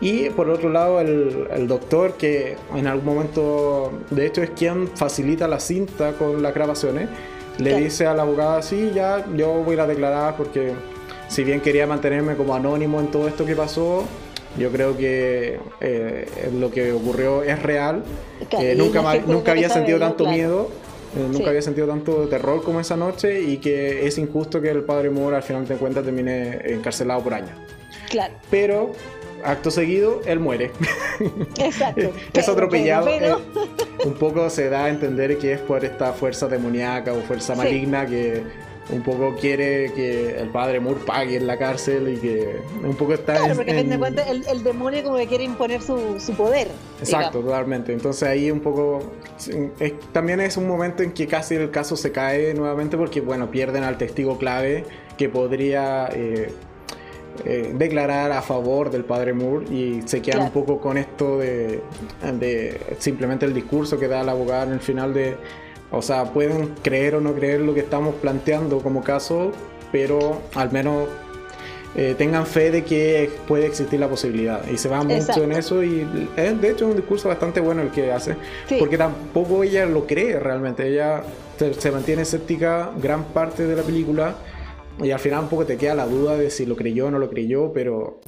Y por otro lado, el, el doctor, que en algún momento, de hecho, es quien facilita la cinta con las grabaciones, le Claro. dice a la abogada: Sí, ya, yo voy a ir a declarar porque, si bien quería mantenerme como anónimo en todo esto que pasó, yo creo que eh, lo que ocurrió es real. Eh, nunca, nunca había sentido tanto claro. miedo Eh, nunca había sentido tanto terror como esa noche y que es injusto que el padre Moore al final de cuentas termine encarcelado por años. Claro. Pero acto seguido, él muere. Exacto. es atropellado. Eh, un poco se da a entender que es por esta fuerza demoníaca o fuerza maligna que un poco quiere que el padre Moore pague en la cárcel y que un poco está claro, porque fin de cuentas el, demonio como que quiere imponer su, poder. Exacto, totalmente. Entonces ahí un poco también es un momento en que casi el caso se cae nuevamente porque bueno, pierden al testigo clave que podría eh, eh, declarar a favor del padre Moore y se quedan un poco con esto de, de simplemente el discurso que da el abogado en el final de o sea, pueden creer o no creer lo que estamos planteando como caso, pero al menos eh, tengan fe de que puede existir la posibilidad. Y se va mucho en eso y es de hecho un discurso bastante bueno el que hace, porque tampoco ella lo cree realmente, ella se, mantiene escéptica gran parte de la película. Y al final un poco te queda la duda de si lo creyó o no lo creyó, pero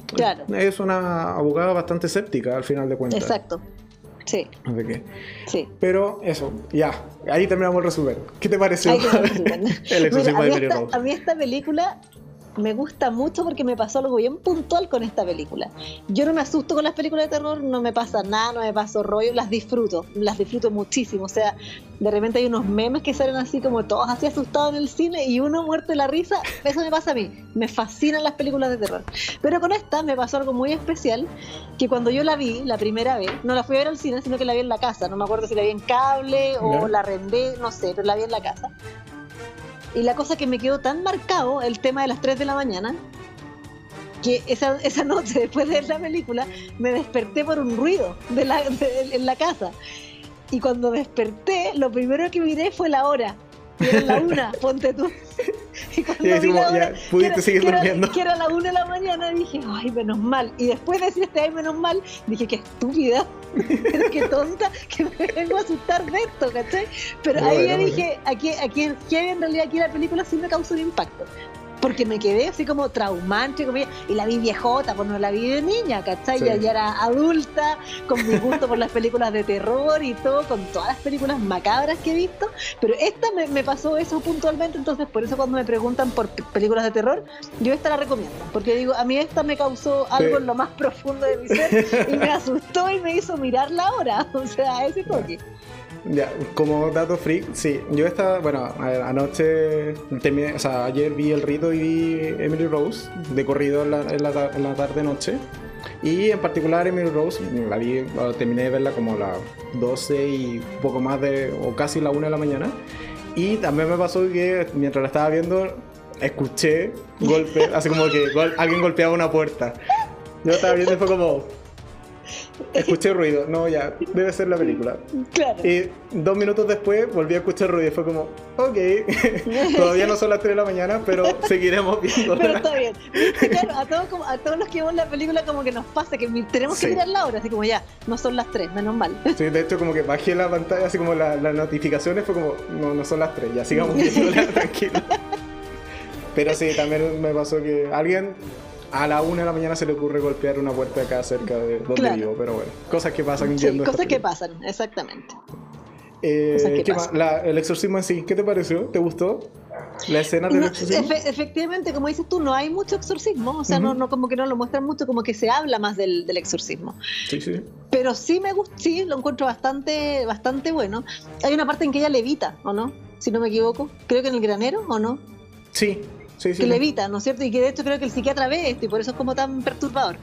es una abogada bastante escéptica al final de cuentas. Exacto. Sí. Sí. Pero eso, ya. Ahí terminamos el resumen. ¿Qué te pareció? el exorcismo de Mary Rose? A mí esta película me gusta mucho porque me pasó algo bien puntual con esta película. Yo no me asusto con las películas de terror, no me pasa nada, no me paso rollo, las disfruto, las disfruto muchísimo. O sea, de repente hay unos memes que salen así como todos así asustados en el cine y uno muerto de la risa, eso me pasa a mí. Me fascinan las películas de terror. Pero con esta me pasó algo muy especial, que cuando yo la vi la primera vez, no la fui a ver al cine, sino que la vi en la casa. No me acuerdo si la vi en cable o la rendé, no sé, pero la vi en la casa. Y la cosa que me quedó tan marcado, el tema de las 3 de la mañana, que esa, esa noche, después de ver la película, me desperté por un ruido de la, en la casa. Y cuando desperté, lo primero que miré fue la hora. Y era la una, ponte tú. Y cuando vi la hora, pudiste seguir durmiendo. que era la una de la mañana, dije, ay, menos mal. Y después de decirte, ay, menos mal, dije, qué estúpida, qué tonta, que me vengo a asustar de esto, ¿cachai? Pero ahí ya dije, aquí, aquí, aquí en realidad aquí la película sí me causó un impacto porque me quedé así como traumante, y la vi viejota, pues no la vi de niña, ¿cachai? Ya, era adulta, con mi gusto por las películas de terror y todo, con todas las películas macabras que he visto, pero esta me, pasó eso puntualmente, entonces por eso cuando me preguntan por películas de terror, yo esta la recomiendo, porque digo, a mí esta me causó algo en lo más profundo de mi ser y me asustó y me hizo mirar la hora, o sea, ese toque. Ya, como dato freak, sí, yo estaba, bueno, anoche terminé, o sea, ayer vi el rito y vi Emily Rose de corrido en la, en la, tarde-noche. Y en particular Emily Rose, la vi, terminé de verla como a las 12 y poco más de, o casi la 1 de la mañana. Y también me pasó que mientras la estaba viendo, escuché golpes, así como que alguien golpeaba una puerta. Yo estaba viendo y fue como, Escuché ruido, no, ya, debe ser la película. Claro. Y dos minutos después volví a escuchar ruido y fue como, ok, todavía no son las 3 de la mañana, pero seguiremos viendo. Pero está bien. Claro, a todos, como, a todos los que vemos la película como que nos pasa que tenemos que mirar la hora, así como ya, no son las 3, menos mal. Sí, de hecho como que bajé la pantalla, así como las notificaciones, fue como, no, no son las 3, ya sigamos viéndola tranquilo. Pero sí, también me pasó que alguien a la una de la mañana se le ocurre golpear una puerta acá cerca de donde vivo, pero bueno, cosas que pasan sí, Cosas que pasan, exactamente. Eh, el exorcismo en sí, ¿qué te pareció? ¿Te gustó? La escena del exorcismo. efectivamente, como dices tú, no hay mucho exorcismo, o sea, no, no como que no lo muestran mucho, como que se habla más del, del exorcismo. Sí, sí. Pero sí me gusta, sí, lo encuentro bastante, bastante bueno. Hay una parte en que ella levita, ¿o no? Si no me equivoco. Creo que en el granero, ¿o no? Sí, que le evita, ¿no es cierto? Y que de hecho creo que el psiquiatra ve esto y por eso es como tan perturbador.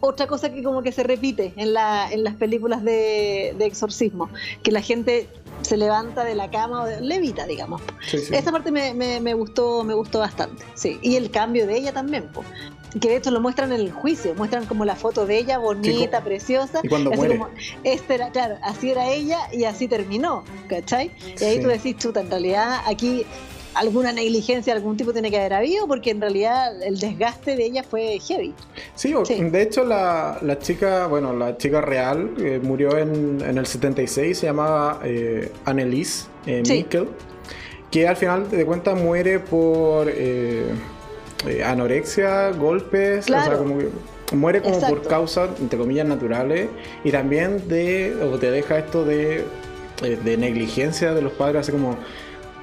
Otra cosa que como que se repite en, la, en las películas de, exorcismo, que la gente se levanta de la cama o levita, digamos. Esa parte me, me, gustó me gustó bastante, sí. Y el cambio de ella también, pues que de hecho lo muestran en el juicio, muestran como la foto de ella, bonita, preciosa. Y cuando muere. Como, este era, claro, así era ella y así terminó, ¿cachai? Y ahí tú decís, chuta, en realidad aquí alguna negligencia de algún tipo tiene que haber habido, porque en realidad el desgaste de ella fue heavy. Sí, de hecho la, la, chica, bueno, la chica real eh, murió en, en, el 76, se llamaba eh, Annelise eh, Mikkel, que al final de cuentas muere por eh, anorexia, golpes, o sea, como muere como por causas, entre comillas, naturales, y también de, o te deja esto de eh, de negligencia de los padres, así como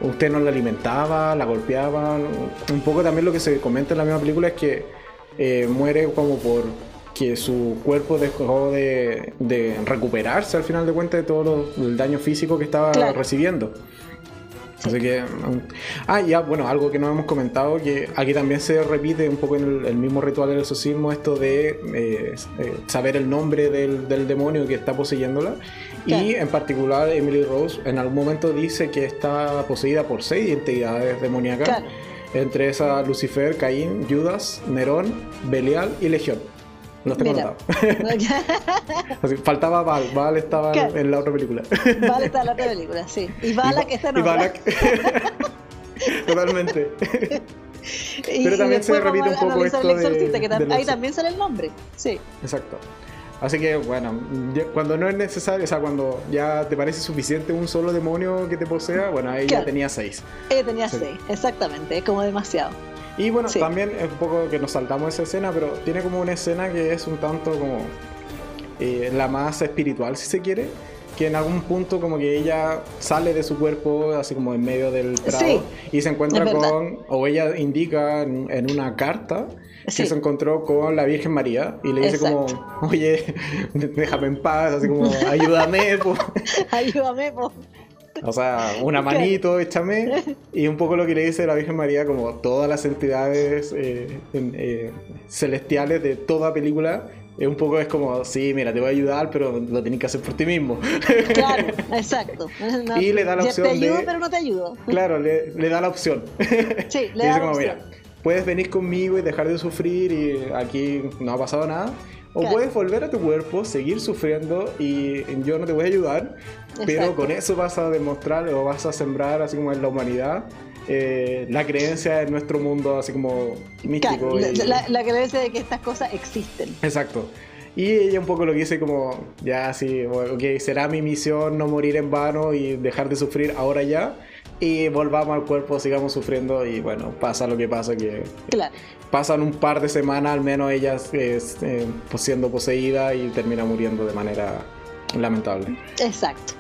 usted no la alimentaba, la golpeaban. Un poco también lo que se comenta en la misma película es que eh, muere como por que su cuerpo dejó de, recuperarse al final de cuentas de todo el daño físico que estaba recibiendo. Así que. Um, ah, ya, bueno, algo que no hemos comentado, que aquí también se repite un poco en el, mismo ritual del exorcismo, esto de eh, eh, saber el nombre del, demonio que está poseyéndola. Y en particular, Emily Rose en algún momento dice que está poseída por seis entidades demoníacas. Entre esas, Lucifer, Caín, Judas, Nerón, Belial y Legión. No tengo nada. faltaba Val. Val estaba en la otra película. Val está en la otra película, sí. Y que está en otra. Totalmente. Pero también se repite un poco esto de, que ahí también sale el nombre. Sí. Exacto. Así que bueno, cuando no es necesario, o sea, cuando ya te parece suficiente un solo demonio que te posea, bueno, ahí ya tenía seis. Ella tenía seis, exactamente, es como demasiado. Y bueno, también es un poco que nos saltamos esa escena, pero tiene como una escena que es un tanto como eh, la más espiritual, si se quiere, que en algún punto como que ella sale de su cuerpo, así como en medio del prado, y se encuentra con, o ella indica en, una carta que se encontró con la Virgen María y le dice como, oye, déjame en paz, así como, ayúdame, ayúdame, po. O sea, una manito, échame. Y un poco lo que le dice la Virgen María, como todas las entidades eh, eh, celestiales de toda película, es un poco es como, sí, mira, te voy a ayudar, pero lo tienes que hacer por ti mismo. Claro, exacto. y le da la opción. Te ayudo, pero no te ayudo. Claro, le, da la opción. Sí, le da la opción. Mira, puedes venir conmigo y dejar de sufrir y aquí no ha pasado nada. O puedes volver a tu cuerpo, seguir sufriendo y yo no te voy a ayudar, pero con eso vas a demostrar o vas a sembrar, así como en la humanidad, eh, la creencia en nuestro mundo, así como místico. la, creencia de que estas cosas existen. Exacto. Y ella un poco lo que dice como, ya sí, ok, será mi misión no morir en vano y dejar de sufrir ahora ya. Y volvamos al cuerpo, sigamos sufriendo y bueno, pasa lo que pasa, que claro pasan un par de semanas, al menos ella eh, pues, siendo poseída y termina muriendo de manera lamentable. Exacto.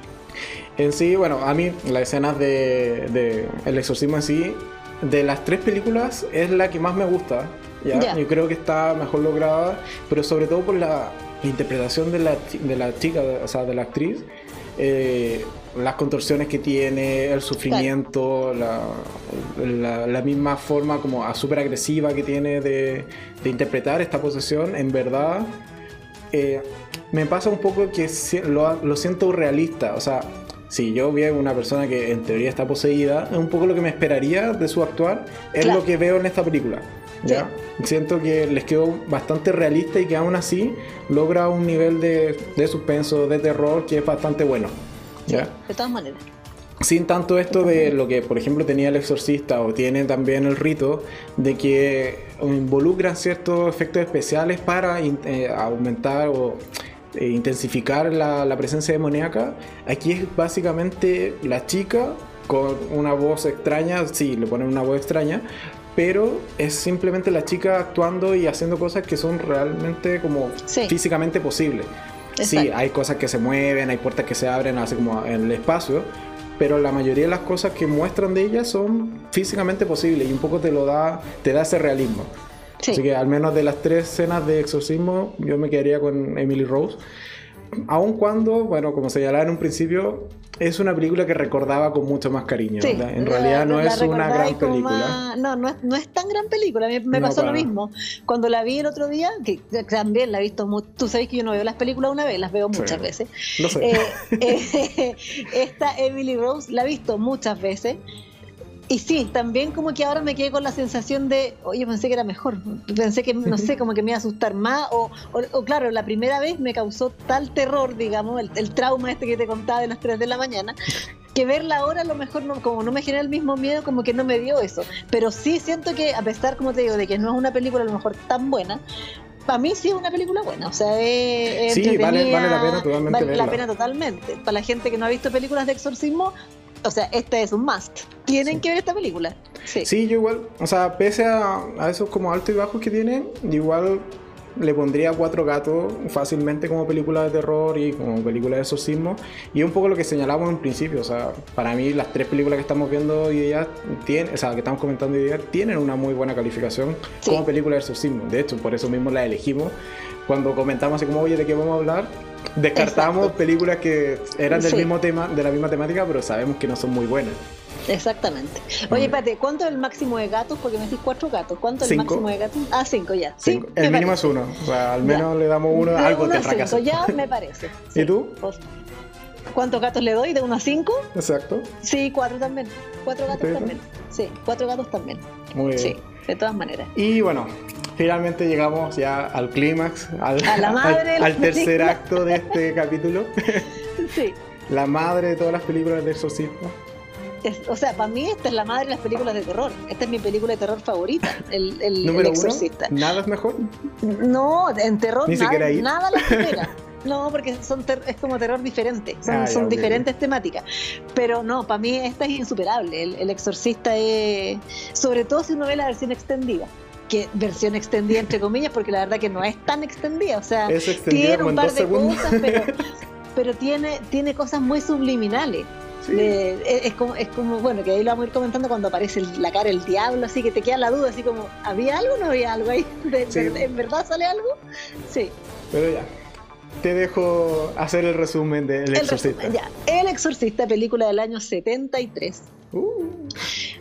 En sí, bueno, a mí las escenas de, El exorcismo en sí, de las tres películas, es la que más me gusta. ¿ya? Yo creo que está mejor lograda, pero sobre todo por la interpretación de la, de la chica, o sea, de la actriz. Eh, las contorsiones que tiene, el sufrimiento, la, la, misma forma como súper agresiva que tiene de, de, interpretar esta posesión, en verdad eh, me pasa un poco que lo, lo siento realista. O sea, si yo veo una persona que en teoría está poseída, es un poco lo que me esperaría de su actuar, es lo que veo en esta película. ¿ya? Siento que les quedó bastante realista y que aún así logra un nivel de, de suspenso, de terror que es bastante bueno. De todas maneras. Sin tanto esto de lo que, por ejemplo, tenía el exorcista o tiene también el rito, de que involucran ciertos efectos especiales para eh, aumentar o eh, intensificar la, presencia demoníaca. Aquí es básicamente la chica con una voz extraña, sí, le ponen una voz extraña, pero es simplemente la chica actuando y haciendo cosas que son realmente como físicamente posibles. Sí, hay cosas que se mueven, hay puertas que se abren así como en el espacio, pero la mayoría de las cosas que muestran de ella son físicamente posibles y un poco te lo da, te da ese realismo. Así que al menos de las tres escenas de exorcismo, yo me quedaría con Emily Rose. Aun cuando, bueno, como señalaba en un principio, es una película que recordaba con mucho más cariño. en realidad no es una gran película. no, no es, no es, tan gran película. Me, me pasó lo mismo. Cuando la vi el otro día, que también la he visto, tú sabes que yo no veo las películas una vez, las veo muchas veces. No sé. Eh, eh, esta Emily Rose la he visto muchas veces. Y sí, también como que ahora me quedé con la sensación de, oye, pensé que era mejor, pensé que, no sé, como que me iba a asustar más, o, o, claro, la primera vez me causó tal terror, digamos, el, trauma este que te contaba de las 3 de la mañana, que verla ahora a lo mejor no, como no me genera el mismo miedo, como que no me dio eso. Pero sí siento que, a pesar, como te digo, de que no es una película a lo mejor tan buena, para mí sí es una película buena, o sea, es, sí, vale, vale, la pena totalmente. Vale la pena totalmente. Para la gente que no ha visto películas de exorcismo, o sea, este es un must. Tienen que ver esta película. Sí. sí, yo igual, o sea, pese a, a, esos como altos y bajos que tienen, igual le pondría Cuatro Gatos fácilmente como película de terror y como película de exorcismo. Y un poco lo que señalamos en principio. O sea, para mí las tres películas que estamos viendo hoy día, tienen, o sea, que estamos comentando hoy día, tienen una muy buena calificación como película de exorcismo. De hecho, por eso mismo la elegimos. Cuando comentamos así como, oye, ¿de qué vamos a hablar? Descartamos películas que eran del mismo tema, de la misma temática, pero sabemos que no son muy buenas. Exactamente. Oye, espérate, ¿cuánto es el máximo de gatos? Porque me decís cuatro gatos. ¿Cuánto es el máximo de gatos? Ah, cinco ya. Cinco. el mínimo es uno. O sea, al menos le damos uno, algo tendrá que Ya me parece. ¿Y tú? Pues, ¿Cuántos gatos le doy? ¿De uno a cinco? Exacto. Sí, cuatro también. Cuatro gatos también. Sí, cuatro gatos también. Muy bien. Sí, de todas maneras. Y bueno, finalmente llegamos ya al clímax, al, al, tercer acto de este capítulo. Sí. La madre de todas las películas de exorcismo o sea, para mí esta es la madre de las películas de terror. Esta es mi película de terror favorita, El, el, Exorcista. ¿Nada es mejor? No, en terror Ni nada, nada la supera. No, porque son es como terror diferente, son, ah, diferentes temáticas. Pero no, para mí esta es insuperable. El, exorcista es, sobre todo si uno ve la versión extendida. Que versión extendida entre comillas, porque la verdad que no es tan extendida. O sea, tiene un par de cosas, pero, pero tiene, tiene cosas muy subliminales es, como, es como, bueno, que ahí lo vamos a ir comentando cuando aparece la cara del diablo, así que te queda la duda, así como, ¿había algo o no había algo ahí? ¿En verdad sale algo? Sí. Pero ya, te dejo hacer el resumen de El Exorcista. ya, El Exorcista, película del año 73. Uh.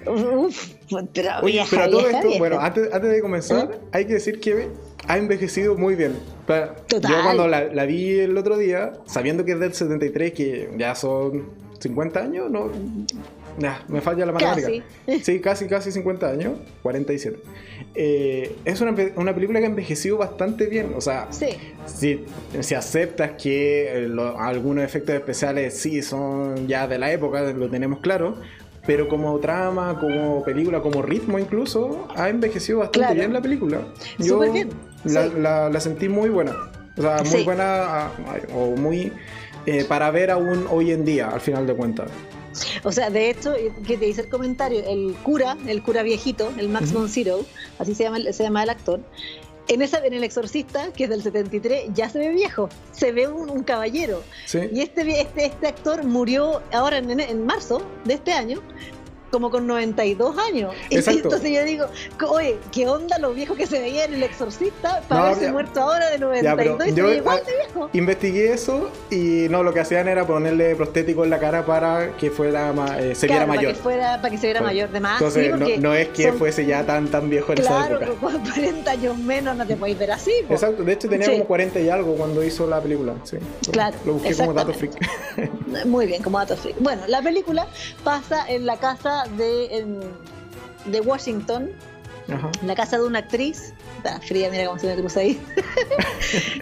Uf, pero, Oye, pero todo esto, bueno, antes, antes, de comenzar, hay que decir que ha envejecido muy bien. Total. Yo cuando la, la, vi el otro día, sabiendo que es del 73, que ya son 50 años, no. me falla la matemática. Casi. Sí, casi, casi 50 años, 47. Eh, es una, una, película que ha envejecido bastante bien. O sea, si, si, aceptas que eh, algunos efectos especiales sí son ya de la época, lo tenemos claro. Pero como trama, como película, como ritmo incluso, ha envejecido bastante bien la película. Yo bien. La, la, sentí muy buena. O sea, muy buena o muy eh, para ver aún hoy en día, al final de cuentas. O sea, de hecho, que te dice el comentario, el cura, el cura viejito, el Max von Sydow, así se llama, se llama el actor, en, esa, en El Exorcista, que es del 73, ya se ve viejo, se ve un, caballero. Y este, este, este actor murió ahora en, en, marzo de este año, como con 92 años. Y entonces yo digo, oye, ¿qué onda lo viejo que se veía en El Exorcista para haberse muerto ahora de 92 y yo, igual de viejo? Investigué eso y no, lo que hacían era ponerle prostético en la cara para que fuera eh, se viera mayor. Para que, fuera, para que se viera mayor. De más, entonces, no, es que fuese ya tan tan viejo en esa época. Claro, con 40 años menos no te podéis ver así. Exacto, de hecho tenía como 40 y algo cuando hizo la película. Sí. Claro. Lo busqué como dato freak. Muy bien, como dato freak. Bueno, la película pasa en la casa de, de Washington, en la casa de una actriz. Ah, Frida, mira cómo se me cruza ahí.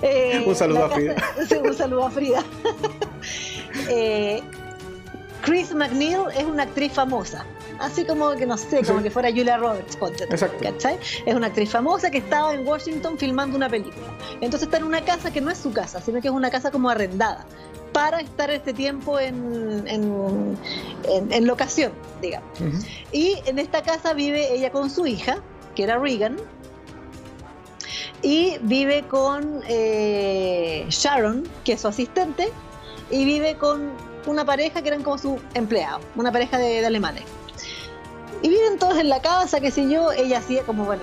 Eh, un saludo a Frida. un saludo a Frida. Eh, Chris McNeil es una actriz famosa. Así como que no sé, como que fuera Julia Roberts, ¿cachai? Es una actriz famosa que estaba en Washington filmando una película. Entonces está en una casa que no es su casa, sino que es una casa como arrendada para estar este tiempo en, en, locación, digamos. Y en esta casa vive ella con su hija, que era Regan, y vive con eh, Sharon, que es su asistente, y vive con una pareja que eran como su empleado, una pareja de, de alemanes. Y viven todos en la casa, qué sé yo, ella hacía como, bueno,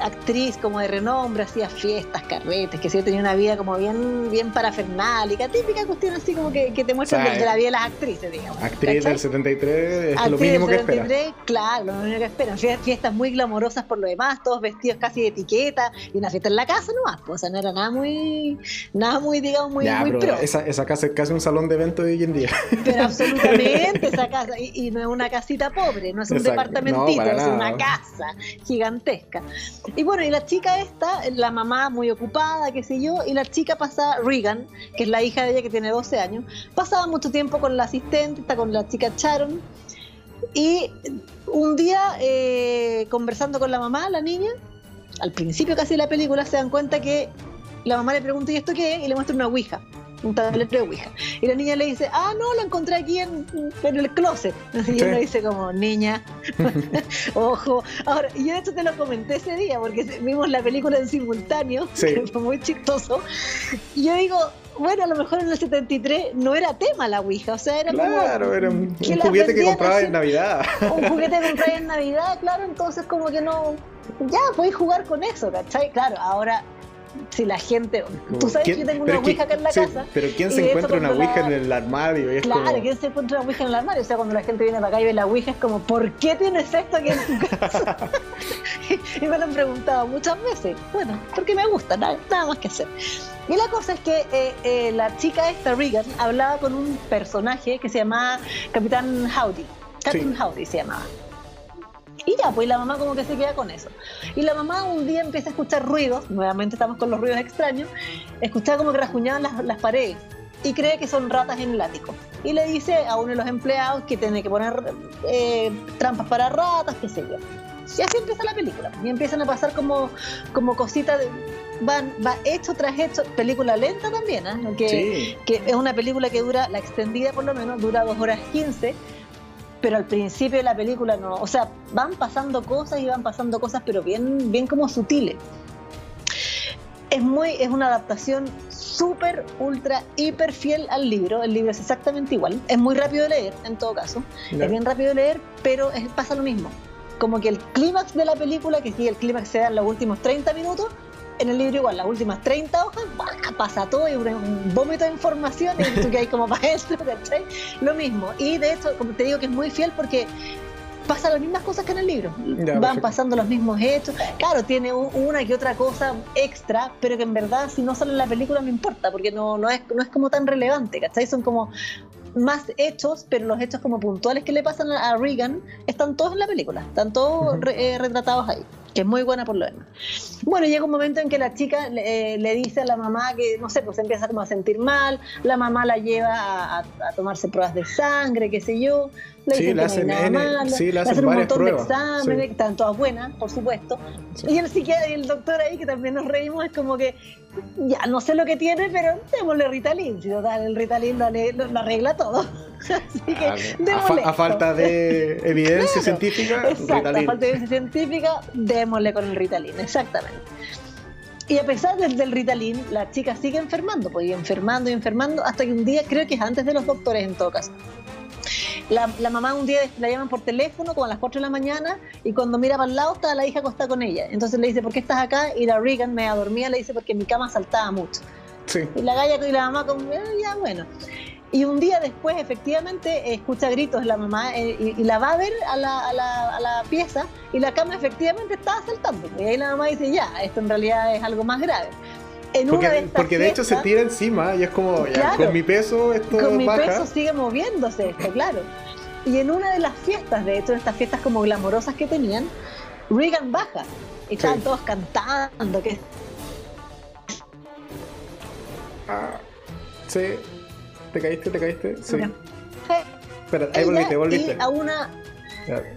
actriz como de renombre, hacía fiestas, carretes, que sí tenía una vida como bien, bien parafernálica, típica cuestión así como que, que te muestran de, la vida de las actrices, digamos. Actriz del 73 es lo mínimo que espera. Claro, lo mínimo que esperan. Fiestas muy glamorosas por lo demás, todos vestidos casi de etiqueta, y una fiesta en la casa nomás, pues, o sea, no era nada muy, nada muy, digamos, muy, muy pro. Esa, esa, casa es casi un salón de eventos hoy en día. Pero absolutamente esa casa, y, no es una casita pobre, no es un departamentito, es una casa gigantesca. Y bueno, y la chica esta, la mamá muy ocupada, qué sé yo, y la chica pasa, Regan, que es la hija de ella que tiene 12 años, pasaba mucho tiempo con la asistente, está con la chica Sharon, y un día eh, conversando con la mamá, la niña, al principio casi de la película se dan cuenta que la mamá le pregunta, ¿y esto qué es? Y le muestra una ouija un tablero de Ouija. Y la niña le dice, ah, no, lo encontré aquí en, en el closet. Y uno dice como, niña, ojo. Ahora, yo esto te lo comenté ese día porque vimos la película en simultáneo, que fue muy chistoso. Y yo digo, bueno, a lo mejor en el 73 no era tema la Ouija, o sea, era claro, era un, juguete que compraba en Navidad. Un juguete que compraba en Navidad, claro, entonces como que no, ya, podéis jugar con eso, ¿cachai? Claro, ahora si la gente. Tú sabes que yo tengo una Ouija acá en la casa. Pero ¿quién se encuentra una Ouija en el armario? Y es claro, ¿quién se encuentra una Ouija en el armario? O sea, cuando la gente viene para acá y ve la Ouija, es como, ¿por qué tienes esto aquí en tu casa? y me lo han preguntado muchas veces. Bueno, porque me gusta, nada, más que hacer. Y la cosa es que eh, eh, la chica esta, Regan, hablaba con un personaje que se llamaba Capitán Howdy. Captain Howdy se llamaba. Y ya, pues la mamá como que se queda con eso. Y la mamá un día empieza a escuchar ruidos, nuevamente estamos con los ruidos extraños, escuchaba como que rasguñaban las, paredes y cree que son ratas en el ático. Y le dice a uno de los empleados que tiene que poner eh, trampas para ratas, qué sé yo. Y así empieza la película. Y empiezan a pasar como, como cositas de, van, va hecho tras hecho, película lenta también, ¿eh? que, que, es una película que dura, la extendida por lo menos, dura dos horas 15, pero al principio de la película no, o sea, van pasando cosas y van pasando cosas, pero bien, bien como sutiles. Es muy, es una adaptación súper, ultra, hiper fiel al libro. El libro es exactamente igual. Es muy rápido de leer, en todo caso. Es bien rápido de leer, pero pasa lo mismo. Como que el clímax de la película, que sí, el clímax se da en los últimos 30 minutos, en el libro igual, las últimas 30 hojas, pasa todo y un, vómito de información y tú que hay como maestro, ¿cachai? Lo mismo. Y de hecho, como te digo que es muy fiel porque pasa las mismas cosas que en el libro. Van pasando los mismos hechos. Claro, tiene una que otra cosa extra, pero que en verdad si no sale en la película no importa, porque no, no, es, no es como tan relevante, ¿cachai? Son como más hechos, pero los hechos como puntuales que le pasan a Regan están todos en la película, están todos eh, retratados ahí que es muy buena por lo demás. Bueno, llega un momento en que la chica le, eh, dice a la mamá que, no sé, pues empieza como a sentir mal, la mamá la lleva a, tomarse pruebas de sangre, qué sé yo, le sí, le hacen, sí, le hacen, un montón de exámenes, están todas buenas, por supuesto. Y el psiquiatra y el doctor ahí, que también nos reímos, es como que, ya no sé lo que tiene, pero démosle Ritalin, si total, el Ritalin lo arregla todo. Así que, a, falta de evidencia científica, exacto, a falta de evidencia científica, démosle con el Ritalin, exactamente. Y a pesar del, del Ritalin, la chica sigue enfermando, pues y enfermando y enfermando, hasta que un día, creo que es antes de los doctores en todo caso, la, la, mamá un día la llaman por teléfono como a las 4 de la mañana y cuando mira para el lado está la hija acostada con ella. Entonces le dice, ¿por qué estás acá? Y la Regan me adormía, le dice, porque mi cama saltaba mucho. Y la galla y la mamá como, eh, ya bueno. Y un día después, efectivamente, escucha gritos la mamá eh, y, la va a ver a la, a, la, a la, pieza y la cama efectivamente estaba saltando. Y ahí la mamá dice, ya, esto en realidad es algo más grave. En porque, de, porque de hecho se tira encima y es como, con mi peso esto Con mi peso sigue moviéndose esto, claro. Y en una de las fiestas, de hecho, estas fiestas como glamorosas que tenían, Regan baja y estaban todos cantando. Que... Ah, sí. ¿Te caíste? ¿Te caíste? Sí. Espera, ahí volviste, volviste. Y a una...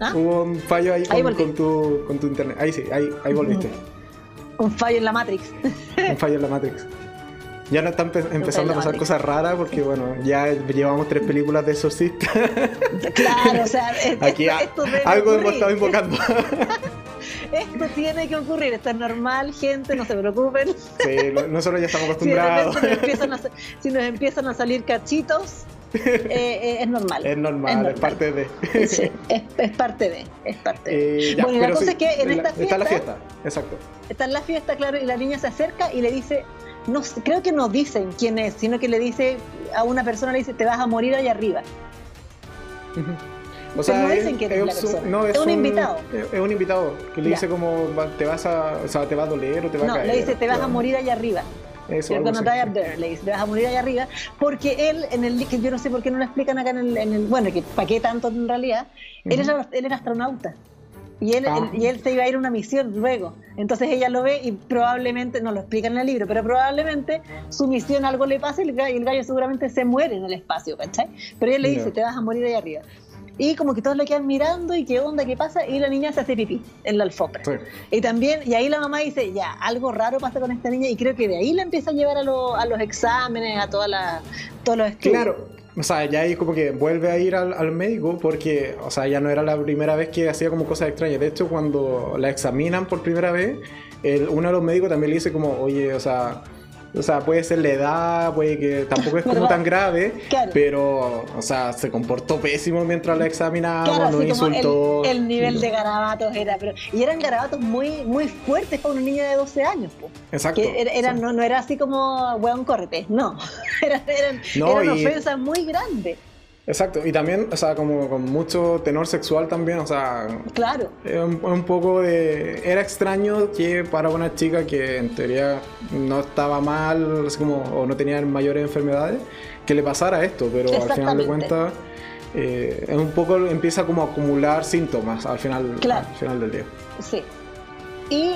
¿Ah? Hubo un fallo ahí, con, tu, con tu internet. Ahí sí, ahí, ahí volviste. Un fallo en la Matrix. un fallo en la Matrix. Ya no están empezando a pasar cosas raras porque, bueno, ya llevamos tres películas de exorcista. Claro, o sea, aquí algo hemos estado invocando. esto tiene que ocurrir, esto es normal, gente, no se preocupen. Sí, nosotros ya estamos acostumbrados. Si, nos empiezan a, salir cachitos, eh, eh, es, normal, es, normal. es parte de. Sí, es, parte de. Es parte de. Eh, bueno, la cosa es que en esta fiesta. Está la fiesta, exacto. Está en la fiesta, claro, y la niña se acerca y le dice. No, creo que no dicen quién es, sino que le dice a una persona, le dice, te vas a morir allá arriba. O sea, no dicen que es, es, un, invitado. Es un invitado que le dice como te vas a, o sea, te va a doler o te va a caer. No, le dice te vas a morir allá arriba. Eso, le dice, te vas a morir allá arriba, porque él, en el que yo no sé por qué no lo explican acá en el, en el bueno, que para qué tanto en realidad, él, era, él era astronauta. Y él, ah. y él se iba a ir a una misión luego. Entonces ella lo ve y probablemente, no lo explican en el libro, pero probablemente su misión algo le pasa y el gallo, seguramente se muere en el espacio, ¿cachai? Pero él le dice, te vas a morir allá arriba. Y como que todos le quedan mirando y qué onda, qué pasa, y la niña se hace pipí en la alfombra. Y también, y ahí la mamá dice, ya, algo raro pasa con esta niña y creo que de ahí la empieza a llevar a, a los exámenes, a toda la, todos los estudios. Claro. O sea, ya ahí como que vuelve a ir al, médico porque, o sea, ya no era la primera vez que hacía como cosas extrañas. De hecho, cuando la examinan por primera vez, uno de los médicos también le dice como, oye, o sea, o sea, puede ser la edad, puede que tampoco es como tan grave, pero, o sea, se comportó pésimo mientras la examinábamos, nos insultó. El, nivel de garabatos era, pero, y eran garabatos muy, muy fuertes para una niña de 12 años, Exacto. era, no, no, era así como, weón, córrete, no. eran, eran, ofensas muy grandes. Exacto, y también, o sea, como con mucho tenor sexual también, o sea... Claro. Un, un, poco de... Era extraño que para una chica que en teoría no estaba mal, así como, o no tenía mayores enfermedades, que le pasara esto, pero al final de cuentas... Eh, es un poco empieza como a acumular síntomas al final, al final del día. Sí. Y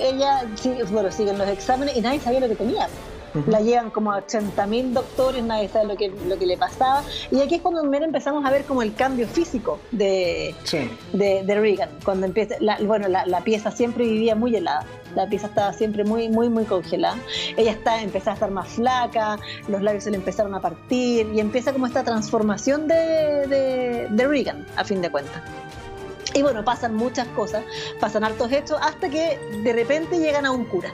ella, bueno, siguen los exámenes y nadie sabía lo que tenía. La llevan como a 80.000 doctores, nadie sabe lo que, lo que le pasaba. Y aquí es cuando empezamos a ver como el cambio físico de, de, Reagan. Cuando empieza, bueno, la, pieza siempre vivía muy helada. La pieza estaba siempre muy, muy, muy congelada. Ella está, empezó a estar más flaca, los labios se le empezaron a partir y empieza como esta transformación de, de, de Reagan, a fin de cuentas. Y bueno, pasan muchas cosas, pasan hartos hechos, hasta que de repente llegan a un cura,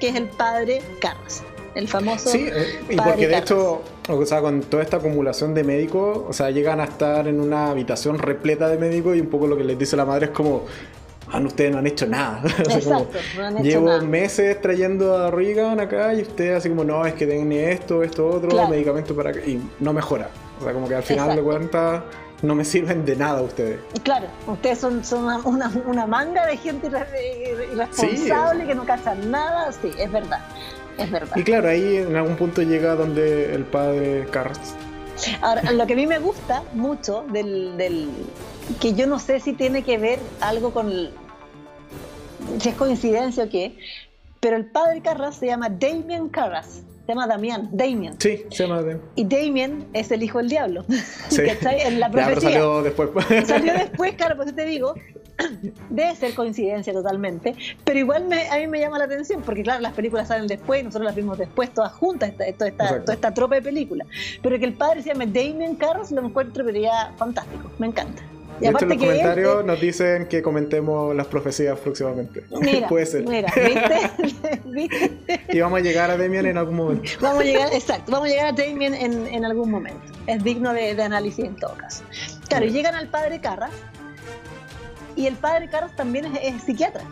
que es el padre Carras el famoso. Sí, eh, y porque de hecho, o sea, con toda esta acumulación de médicos, o sea, llegan a estar en una habitación repleta de médicos y un poco lo que les dice la madre es como, ah, ustedes no han hecho nada. Exacto, no han hecho Llevo meses trayendo a Reagan acá y ustedes así como, no, es que tienen esto, esto, otro, medicamento para que... Y no mejora. O sea, como que al final de cuentas no me sirven de nada ustedes. Claro, ustedes son, son una, una, manga de gente irresponsable que no cazan nada, sí, es verdad es verdad. Y claro, ahí en algún punto llega donde el padre Carlos. Ahora, lo que a mí me gusta mucho del, del que yo no sé si tiene que ver algo con si es coincidencia o qué, pero el padre Carras se llama Damien Carras. Se llama Damián, Damien. Sí, se llama Damien. Y Damien es el hijo del diablo. Sí. En la profecía. salió después. Salió después, claro, pues te digo, Debe ser coincidencia totalmente, pero igual a mí me llama la atención, porque claro, las películas salen después, nosotros las vimos después, todas juntas, esta, toda esta tropa de películas. Pero que el padre se llame Damien Carros lo encuentro pero ya fantástico, me encanta. Y de hecho, en los comentarios nos dicen que comentemos las profecías próximamente. Mira, Puede ser. Mira, ¿viste? ¿viste? y vamos a llegar a Damien en algún momento. Vamos a llegar, exacto, vamos a llegar a Damien en, en algún momento. Es digno de, de análisis en todo caso. Claro, llegan al padre Carras y el padre Carlos también es, psiquiatra.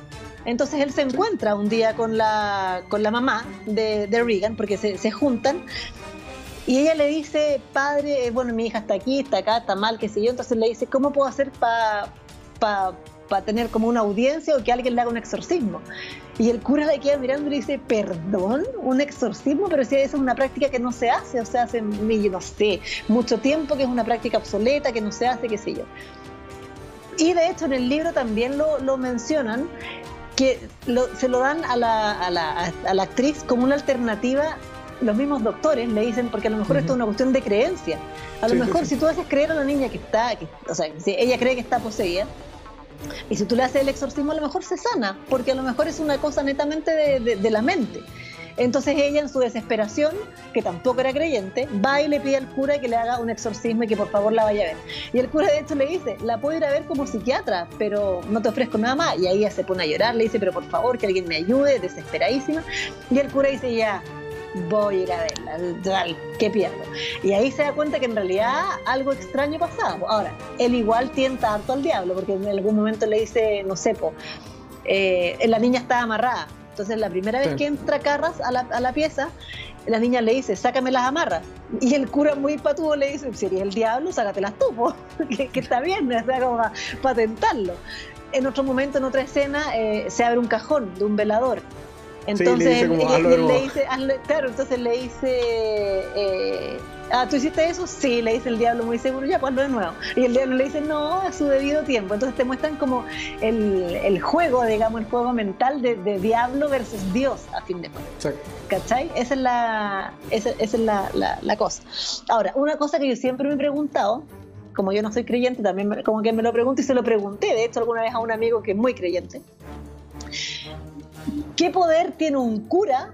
Entonces él se encuentra un día con la, con la mamá de, de Regan, porque se, se, juntan, y ella le dice, padre, eh, bueno, mi hija está aquí, está acá, está mal, qué sé yo. Entonces le dice, ¿cómo puedo hacer para pa, tener como una audiencia o que alguien le haga un exorcismo? Y el cura le queda mirando y le dice, perdón, un exorcismo, pero si esa es una práctica que no se hace, o sea, hace, no mucho tiempo que es una práctica obsoleta, que no se hace, qué sé yo. Y de hecho en el libro también lo, lo mencionan, que se lo dan a la, a, la, a la, actriz como una alternativa. Los mismos doctores le dicen, porque a lo mejor esto es una cuestión de creencia. A lo mejor si tú haces creer a la niña que está, o sea, si ella cree que está poseída, y si tú le haces el exorcismo, a lo mejor se sana, porque a lo mejor es una cosa netamente de, de la mente. Entonces ella en su desesperación, que tampoco era creyente, va y le pide al cura que le haga un exorcismo y que por favor la vaya a ver. Y el cura de hecho le dice, la puedo ir a ver como psiquiatra, pero no te ofrezco nada más. Y ahí ella se pone a llorar, le dice, pero por favor que alguien me ayude, desesperadísima. Y el cura dice, ya, voy a ir a verla, ¿qué pierdo? Y ahí se da cuenta que en realidad algo extraño pasaba. Ahora, él igual tienta harto al diablo, porque en algún momento le dice, no sé, eh, la niña está amarrada, entonces, la primera vez que entra Carras a la, a la, pieza, la niña le dice, sácame las amarras. Y el cura muy patudo le dice, si eres el diablo, sácatelas tú, que, que, está bien, o sea, como para, tentarlo. En otro momento, en otra escena, eh, se abre un cajón de un velador. Entonces, le dice, claro, entonces le dice... Eh, ah, ¿tú hiciste eso? Sí, le dice el diablo muy seguro, ya, pues de nuevo. Y el diablo le dice, no, a su debido tiempo. Entonces te muestran como el, el juego, digamos, el juego mental de, de, diablo versus Dios, a fin de cuentas. ¿Cachai? Esa es, la, esa, esa es la, la, la, cosa. Ahora, una cosa que yo siempre me he preguntado, como yo no soy creyente, también como que me lo pregunto y se lo pregunté, de hecho, alguna vez a un amigo que es muy creyente. ¿Qué poder tiene un cura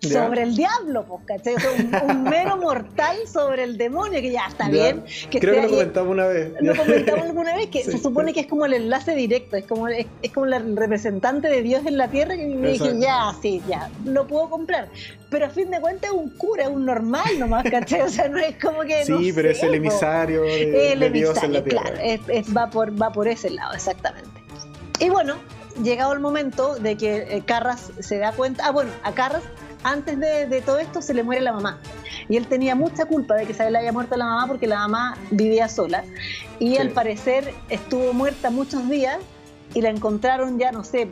sobre el diablo, ¿cachai? un, mero mortal sobre el demonio, que ya está bien. Que Creo que lo comentamos una vez. Lo comentamos alguna vez, que se supone que es como el enlace directo, es como, es, como el representante de Dios en la tierra, y me dije, ya, sí, ya, lo puedo comprar. Pero a fin de cuentas es un cura, es un normal nomás, ¿cachai? O sea, no es como que. Sí, pero es el emisario de, Dios en la tierra. Claro, es, va, por, va por ese lado, exactamente. Y bueno, llegado el momento de que eh, Carras se da cuenta, ah, bueno, a Carras antes de, todo esto se le muere la mamá. Y él tenía mucha culpa de que se le haya muerto la mamá porque la mamá vivía sola. Y al parecer estuvo muerta muchos días y la encontraron ya, no sé,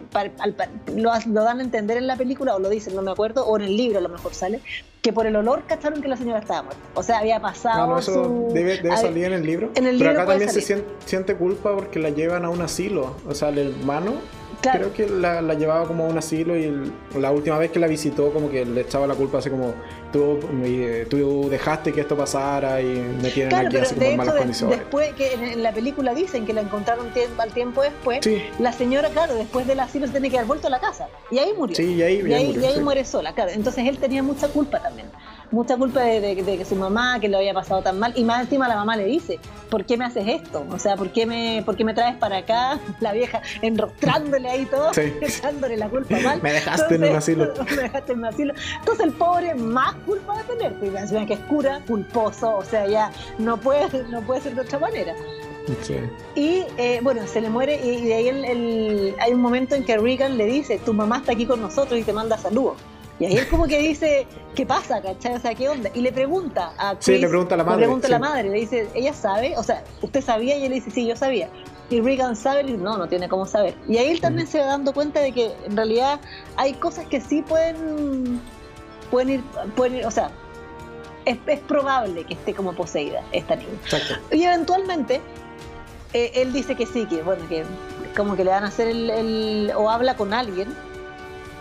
lo, dan a entender en la película o lo dicen, no me acuerdo, o en el libro a lo mejor sale, que por el olor cacharon que la señora estaba muerta. O sea, había pasado. No, eso debe, salir en el libro. En el Pero acá también se siente, siente, culpa porque la llevan a un asilo. O sea, el hermano Creo que la, llevaba como a un asilo y la última vez que la visitó como que le echaba la culpa así como tú, tú dejaste que esto pasara y me tienen aquí así como en malas condiciones. Después que en, la película dicen que la encontraron al tiempo después, la señora, claro, después del asilo se tiene que haber vuelto a la casa y ahí murió. Sí, y ahí, y ahí, muere sola, claro. Entonces él tenía mucha culpa también mucha culpa de, que su mamá, que lo había pasado tan mal, y más encima la mamá le dice, ¿por qué me haces esto? O sea, ¿por qué me, por qué me traes para acá? La vieja enrostrándole ahí todo, echándole la culpa mal. me dejaste en un asilo. me dejaste en un asilo. Entonces el pobre más culpa de tener, porque que es cura, culposo, o sea, ya no puede, no puede ser de otra manera. Sí. Y eh, bueno, se le muere y, de ahí el, hay un momento en que Regan le dice, tu mamá está aquí con nosotros y te manda saludos. Y ahí es como que dice, ¿qué pasa, cachai? O sea, ¿qué onda? Y le pregunta a Chris, Sí, le pregunta a la madre. Le pregunta a la madre, le dice, ¿ella sabe? O sea, ¿usted sabía? Y él le dice, sí, yo sabía. Y Regan sabe, y dice, no, no tiene cómo saber. Y ahí él también se va dando cuenta de que en realidad hay cosas que sí pueden, pueden ir, pueden ir, o sea, es, probable que esté como poseída esta niña. Exacto. Y eventualmente eh, él dice que sí, que bueno, que como que le van a hacer el o habla con alguien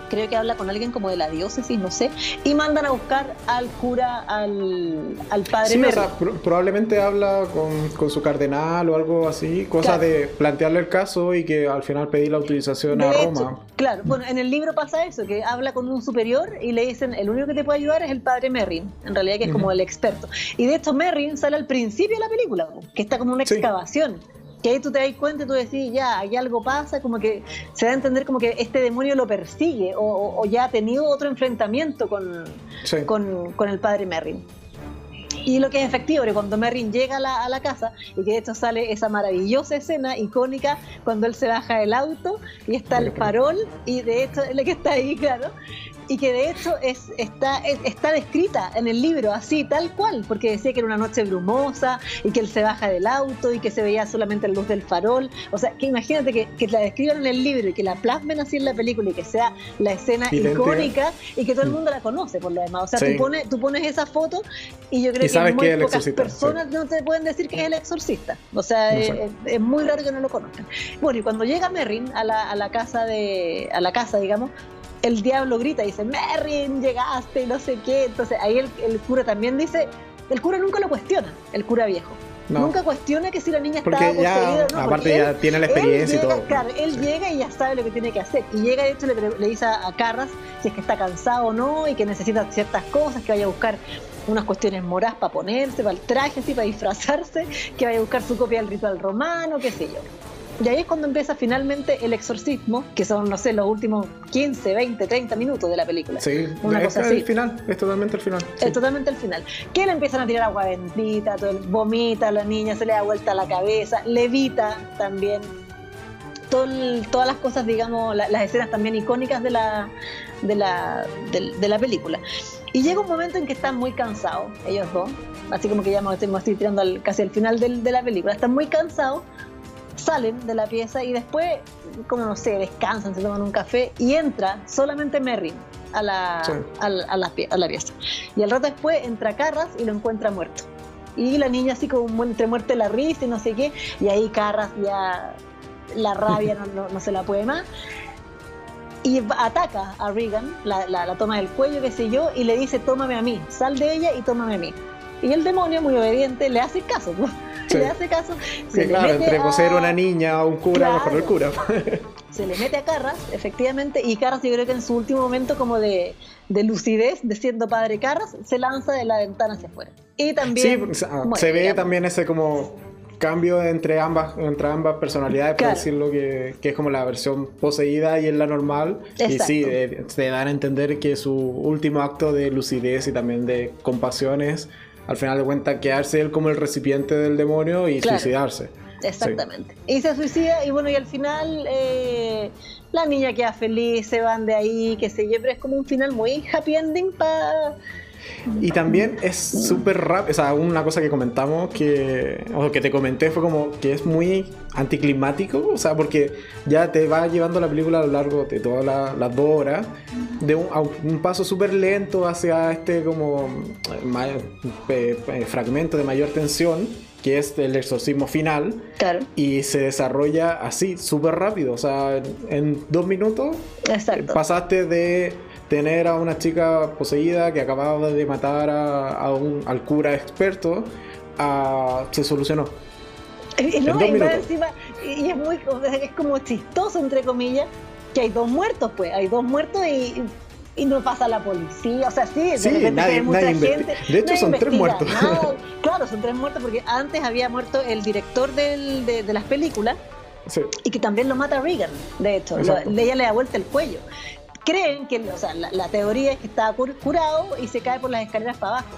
creo que habla con alguien como de la diócesis, no sé, y mandan a buscar al cura, al, al padre. Sí, o sea, probablemente habla con, su cardenal o algo así, cosa de plantearle el caso y que al final pedir la autorización a Roma. Claro, bueno, en el libro pasa eso, que habla con un superior y le dicen, el único que te puede ayudar es el padre Merrin, en realidad que es como el experto. Y de hecho Merrin sale al principio de la película, que está como una excavación que ahí tú te das cuenta y tú decís, ya, ahí algo pasa, como que se da a entender como que este demonio lo persigue o, ya ha tenido otro enfrentamiento con, con, el padre Merrin. Y lo que es efectivo, que cuando Merrin llega a la, a la, casa, y que de hecho sale esa maravillosa escena icónica cuando él se baja del auto y está el farol, y de hecho, es lo que está ahí, claro, y que de hecho es, está, está descrita en el libro así, tal cual, porque decía que era una noche brumosa y que él se baja del auto y que se veía solamente la luz del farol. O sea, que imagínate que, que la describan en el libro y que la plasmen así en la película y que sea la escena icónica y que todo el mundo la conoce por lo demás. O sea, tú, pones, tú pones esa foto y yo creo que muy pocas personas no te pueden decir que es el exorcista. O sea, es, muy raro que no lo conozcan. Bueno, y cuando llega Merrin a la, a la casa de, a la casa, digamos, el diablo grita y dice, Merrin, llegaste, y no sé qué. Entonces ahí el, cura también dice, el cura nunca lo cuestiona, el cura viejo. Nunca cuestiona que si la niña estaba poseída no. Aparte ya tiene la experiencia y todo. Claro, él llega y ya sabe lo que tiene que hacer. Y llega, de hecho, le, le dice a, Carras si es que está cansado o no y que necesita ciertas cosas, que vaya a buscar unas cuestiones moras para ponerse, para el traje, así, para disfrazarse, que vaya a buscar su copia del ritual romano, qué sé yo. Y ahí es cuando empieza finalmente el exorcismo, que son, no sé, los últimos 15, 20, 30 minutos de la película. Sí, Una es el final, es totalmente el final. Es totalmente el final. Que le empiezan a tirar agua bendita, todo el, vomita a la niña, se le da vuelta la cabeza, levita también. todas las cosas, digamos, las escenas también icónicas de la, de la, de, la película. Y llega un momento en que están muy cansados, ellos dos, así como que ya me estoy, tirando casi al final de la película, están muy cansados salen de la pieza y después, como no sé, descansan, se toman un café y entra solamente Merrin a la, a, la, pieza. Y al rato después entra Carras y lo encuentra muerto. Y la niña así como entre muerte la risa y no sé qué, y ahí Carras ya la rabia no, no, se la puede más. Y ataca a Regan, la, la, toma del cuello, qué sé yo, y le dice, tómame a mí, sal de ella y tómame a mí. Y el demonio, muy obediente, le hace caso. le hace caso. Se claro, entre poseer una niña o un cura, mejor el cura. se le mete a Carras, efectivamente, y Carras yo creo que en su último momento como de, de lucidez, de siendo padre Carras, se lanza de la ventana hacia afuera. Y también... Sí, se ve también ese como cambio entre ambas, entre ambas personalidades, por decirlo, que, que, es como la versión poseída y es la normal. Y sí, eh, se dan a entender que su último acto de lucidez y también de compasión es, al final de cuentas, quedarse él como el recipiente del demonio y suicidarse. Exactamente. Y se suicida y bueno, y al final eh, la niña queda feliz, se van de ahí, qué sé yo, pero es como un final muy happy ending para y también es súper rápido, o sea, una cosa que comentamos que, o que te comenté fue como que es muy anticlimático, o sea, porque ya te va llevando la película a lo largo de todas las dos horas, de un, un paso súper lento hacia este como eh, eh, fragmento de mayor tensión, que es el exorcismo final, claro. y se desarrolla así, súper rápido, o sea, en dos minutos pasaste de tener a una chica poseída que acababa de matar a, un, al cura experto, se solucionó. No, y, encima, y, es muy es como chistoso entre comillas que hay dos muertos pues hay dos muertos y, y no pasa la policía. O sea sí, de repente nadie, hay mucha gente de hecho son tres muertos. claro son tres muertos porque antes había muerto el director del, de, las películas y que también lo mata Reagan de hecho ella le da vuelta el cuello creen que, o sea, la, teoría es que estaba curado y se cae por las escaleras para abajo.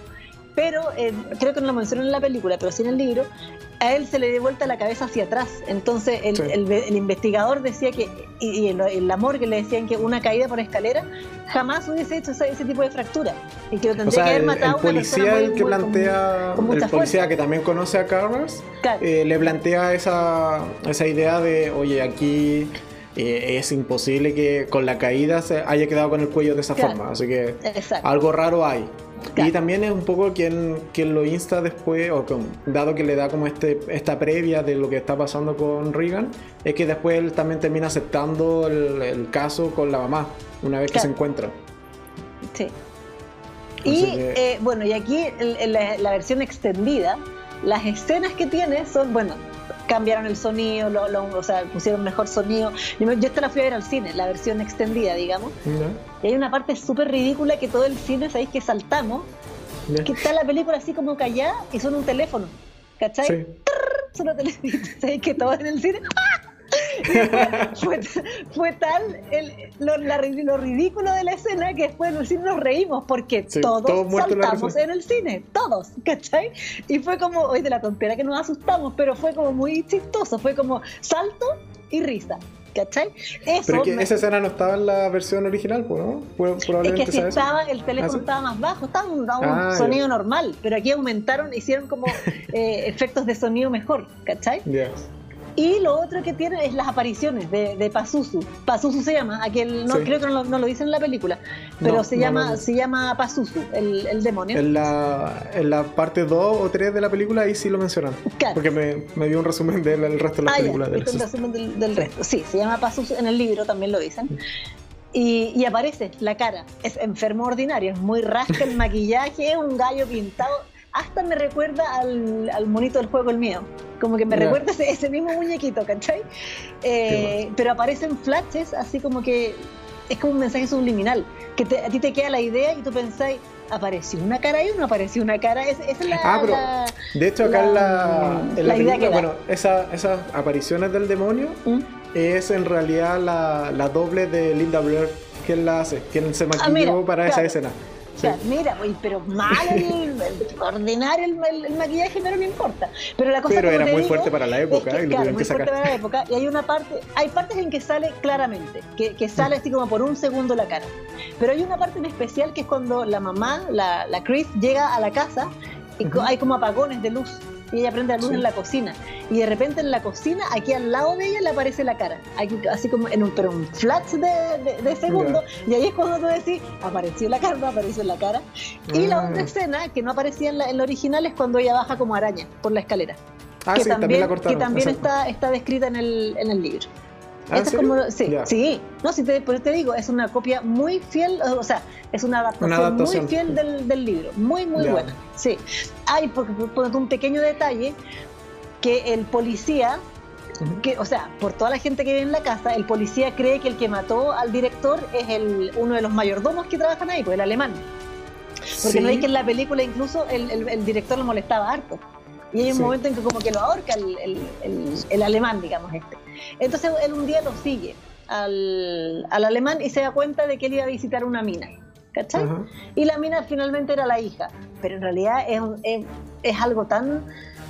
Pero eh, creo que no lo mencionan en la película, pero sí en el libro, a él se le dio vuelta la cabeza hacia atrás. Entonces el, investigador decía que, y, el, amor que le decían que una caída por escalera jamás hubiese hecho ese, tipo de fractura. Y que lo tendría que haber matado el policía el que plantea, el policía que también conoce a Carras, eh, le plantea esa, esa idea de, oye, aquí eh, es imposible que con la caída se haya quedado con el cuello de esa forma. Así que algo raro hay. Y también es un poco quien, quien lo insta después, o dado que le da como este, esta previa de lo que está pasando con Reagan, es que después él también termina aceptando el, caso con la mamá, una vez que se encuentra. Sí. y eh, bueno, y aquí la, la versión extendida, las escenas que tiene son, bueno, cambiaron el sonido, lo, o sea, pusieron mejor sonido. Yo, esta la fui a ver al cine, la versión extendida, digamos. Y hay una parte súper ridícula que todo el cine, sabéis que saltamos, que está la película así como callada y son un teléfono. ¿Cachai? Sí. Suena teléfono. ¿Sabéis que todo en el cine? Fue, fue, tal el, lo, lo, ridículo de la escena que después en el cine nos reímos porque todos, saltamos en, el cine, todos, ¿cachai? Y fue como, oye, de la tontera que nos asustamos, pero fue como muy chistoso, fue como salto y risa. ¿Cachai? Pero que esa escena no estaba en la versión original, ¿no? Probablemente es que si estaba, el teléfono ¿Ah, estaba más bajo, estaba un, un ah, sonido normal, pero aquí aumentaron, hicieron como eh, efectos de sonido mejor, ¿cachai? Y lo otro que tiene es las apariciones de, de Pazuzu. Pazuzu se llama, aquel, no, creo que no lo, dicen en la película, pero se, llama, se llama Pazuzu, el, el demonio. En la, en la parte 2 o 3 de la película ahí sí lo mencionan. Porque me, me dio un resumen del resto de la ah, película. un resumen del, resto. Sí, se llama Pazuzu, en el libro también lo dicen. Y, y, aparece la cara. Es enfermo ordinario, es muy rasca el maquillaje, es un gallo pintado hasta me recuerda al, al monito del juego el mío. Como que me recuerda ese, mismo muñequito, ¿cachai? Eh, pero aparecen flashes así como que es como un mensaje subliminal, que a ti te queda la idea y tú pensáis, ¿apareció una cara o no apareció una cara? Es, es la, ah, pero de hecho acá en la, en la, película, bueno, esa, esas apariciones del demonio ¿Mm? es en realidad la, la, doble de Linda Blair, quien la hace, quien se ah, maquilló para esa escena mira, pero mal, el, ordinario el, maquillaje, pero no importa. Pero la cosa pero era muy fuerte para la época y lo muy fuerte para la época. Y hay una parte, hay partes en que sale claramente, que, que sale así como por un segundo la cara. Pero hay una parte en especial que es cuando la mamá, la, la Chris, llega a la casa y hay como apagones de luz y ella prende la luz en la cocina. Y de repente en la cocina, aquí al lado de ella, le aparece la cara. así como en un, pero un flash de, de, segundo. Y ahí es cuando tú decís, apareció la cara, no apareció la cara. Y la otra ah. escena que no aparecía en la, en original es cuando ella baja como araña por la escalera. Ah, que también, Que también está, está descrita en el, en el libro. ¿Ah, es como, sí, sí, no, si te, te digo, es una copia muy fiel, o sea, es una adaptación, muy fiel del, del, libro, muy, muy buena. Sí, hay, porque ponete un pequeño detalle, que el policía, que, o sea, por toda la gente que vive en la casa, el policía cree que el que mató al director es el, uno de los mayordomos que trabajan ahí, pues el alemán. Porque no hay que en la película incluso el, el, director lo molestaba harto. Y hay un momento en que como que lo ahorca el, el, alemán, digamos este. Entonces él un día lo sigue al, al, alemán y se da cuenta de que él iba a visitar una mina. ¿Cachai? Y la mina finalmente era la hija. Pero en realidad es, es, es algo tan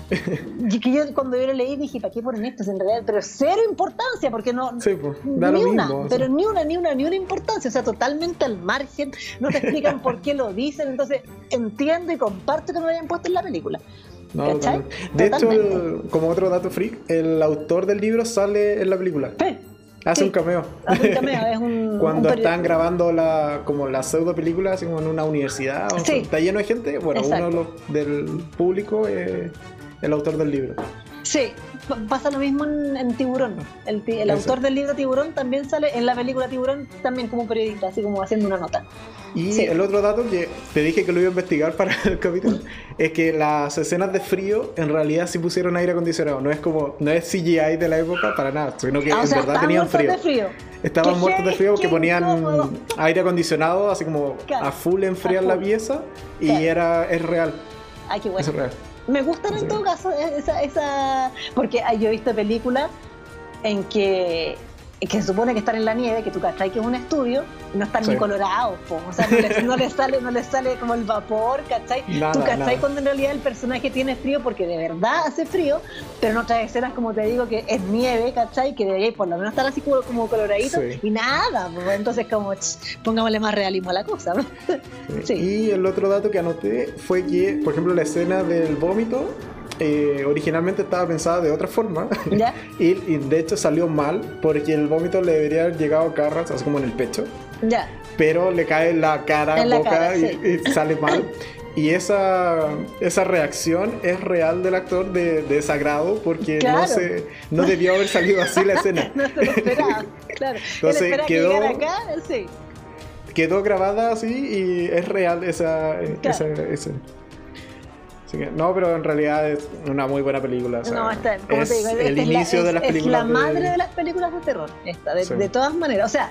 que yo cuando yo lo leí dije, ¿para qué ponen esto? En realidad, pero cero importancia, porque no. Sí, pues, da ni lo una, mismo, pero ni una, ni una, ni una importancia. O sea, totalmente al margen. No te explican por qué lo dicen. Entonces, entiendo y comparto que no lo hayan puesto en la película. No, de hecho, como otro dato freak, el autor del libro sale en la película. Sí. Hace un cameo. Hace un cameo, es un. Cuando están grabando la, como la pseudo película, así como en una universidad, o Sí. está lleno de gente. Bueno, Exacto. uno de los- del público es el autor del libro. Sí, pasa lo mismo en, en Tiburón. El, el autor del libro Tiburón también sale en la película Tiburón, también como periodista, así como haciendo una nota. Y Sí. el otro dato que te dije que lo iba a investigar para el capítulo es que las escenas de frío en realidad sí pusieron aire acondicionado. No es como, no es CGI de la época para nada, sino que Ah, en sea, verdad tenían frío. frío. Estaban Qué muertos de frío porque ponían incómodo. aire acondicionado, así como a full enfriar A la pieza y Claro. era es real. Ay, qué bueno. Es real. Me gustan en todo caso e-, esa, esa porque yo he visto películas en que, que se supone que están en la nieve, que tú cachai que es un estudio, y no están Sí. ni colorados, po. o sea, no les, no les sale, no les sale como el vapor, ¿cachai? Nada, tú cachai nada. cuando en realidad el personaje tiene frío porque de verdad hace frío, pero en otras escenas, como te digo, que es nieve, ¿cachai? Que debería por lo menos estar así como, como coloradito, Sí. y nada, po. entonces como, ch, pongámosle más realismo a la cosa, ¿no? Sí. Y el otro dato que anoté fue que, por ejemplo, la escena del vómito eh, originalmente estaba pensada de otra forma. ¿Ya? y, y de hecho salió mal porque el vómito le debería haber llegado a Carras, así como en el pecho. Ya. Pero le cae en la cara, En la boca cara, y, sí. y sale mal. Y esa, esa reacción es real del actor de, de desagrado porque Claro. no, se, no debió haber salido así la escena. No se lo esperaba, claro. Entonces, quedó- que acá, sí. Quedó grabada así y es real esa, esa escena. Así que, no, pero en realidad es una muy buena película. o sea, no, está, como es te digo, el esta es la- inicio de es- las es películas. la madre de... las películas de terror, esta, de, Sí. de todas maneras. O sea,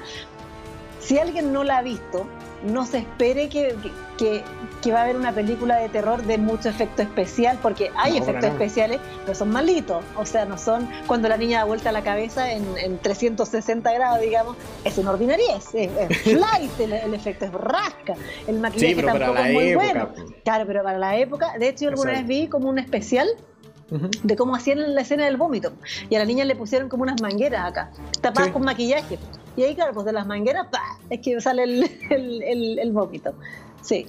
si alguien no la ha visto, no se espere que, que, que va a haber una película de terror de mucho efecto especial, porque hay No, efectos especiales, pero son malitos. O sea, no son cuando la niña da vuelta la cabeza en, en 360 grados, digamos, es una ordinariez, es, es flight, el, el efecto es rasca, el maquillaje pero para tampoco la es muy época. bueno. Claro, pero para la época, de hecho yo alguna Exacto. vez vi como un especial de cómo hacían la escena del vómito. Y a la niña le pusieron como unas mangueras acá, tapadas Sí. con maquillaje. Y ahí, claro, pues de las mangueras, ¡pa! es que sale el, el, el- el vómito. Sí,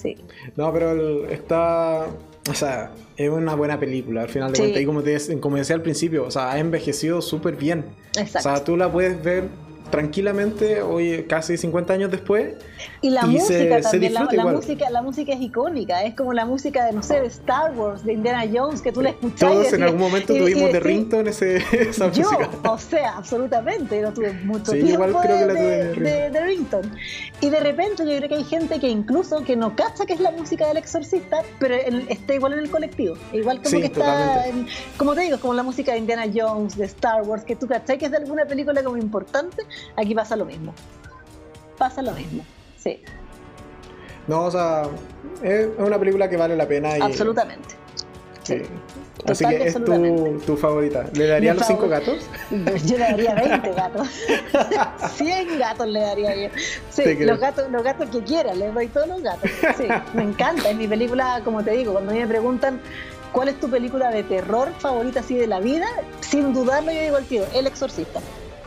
sí. No, pero el- está. O sea, es una buena película al final de Sí. cuentas. Y como, te, como decía al principio, o sea, ha envejecido súper bien. Exacto. O sea, tú la puedes ver tranquilamente hoy, casi 50 años después. y la y música se- se también, la, disfruta la igual. música, la música es icónica, es como la música de, no sé, de Star Wars, de Indiana Jones, que tú la escuchas. y Todos en decís- algún momento y- y tuvimos de decís, ringtone ese, esa Yo, música. o sea, absolutamente, yo tuve mucho Sí, tiempo igual creo que la de, tuve de, de de- Y de repente yo creo que hay gente que incluso que no cacha que es la música del exorcista, pero está igual en el colectivo. Igual como Sí, que está, en- como te digo, como la música de Indiana Jones, de Star Wars, que tú cachai que es de alguna película como importante, aquí pasa lo mismo. Pasa lo mismo, sí, No, o sea, es una película que vale la pena. Y, absolutamente. Sí. Sí. Así Total y que es tu, favorita. ¿Le daría los cinco favor- gatos? Yo le daría 20 gatos. 100 gatos le daría yo. Sí, los gatos, los gatos que quiera, les doy todos los gatos. Sí, me encanta. Es mi película, como te digo, cuando a mí me preguntan cuál es tu película de terror favorita así de la vida, sin dudarlo yo digo al tío, El Exorcista.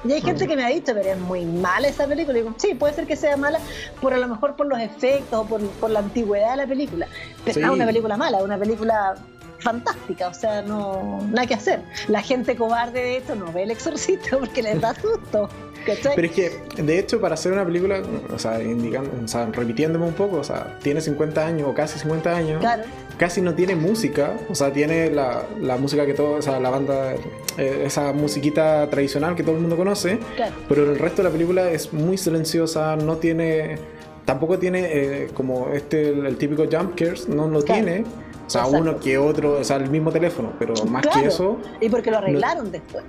Y hay gente que me ha dicho, pero es muy mala esa película. Y digo, sí, puede ser que sea mala por a lo mejor por los efectos o por, por la antigüedad de la película. Pero Sí. no es una película mala, es una película fantástica, o sea, no nada que hacer. La gente cobarde de esto no ve el exorcista porque les da susto. ¿cachai? Pero es que, de hecho, para hacer una película, o sea, indicando, o sea, repitiéndome un poco, o sea, tiene 50 años o casi 50 años, Claro, casi no tiene música, o sea, tiene la, la música que todo, o sea, la banda, eh, esa musiquita tradicional que todo el mundo conoce, claro. pero el resto de la película es muy silenciosa, no tiene tampoco tiene eh, como este, el, típico jump cares, no lo Claro. tiene. O sea, Exacto. uno que otro, o sea, el mismo teléfono, pero más que eso. Y porque lo arreglaron después.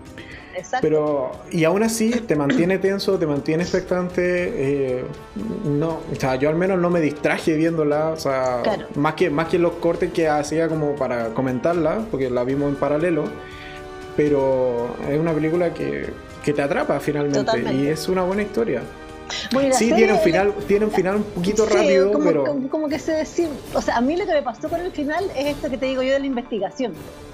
Exacto. Pero, y aún así, te mantiene tenso, te mantiene expectante. eh, no, o sea, yo al menos no me distraje viéndola. O sea, Claro. más, que, más que los cortes que hacía como para comentarla, porque la vimos en paralelo. Pero es una película que, que te atrapa finalmente. Totalmente. Y es una buena historia. Bueno, Sí, serie- tiene un final, tiene un final un poquito Sí, rápido, como, pero. como, como que se decir, o sea, a mí lo que me pasó con el final es esto que te digo yo de la investigación,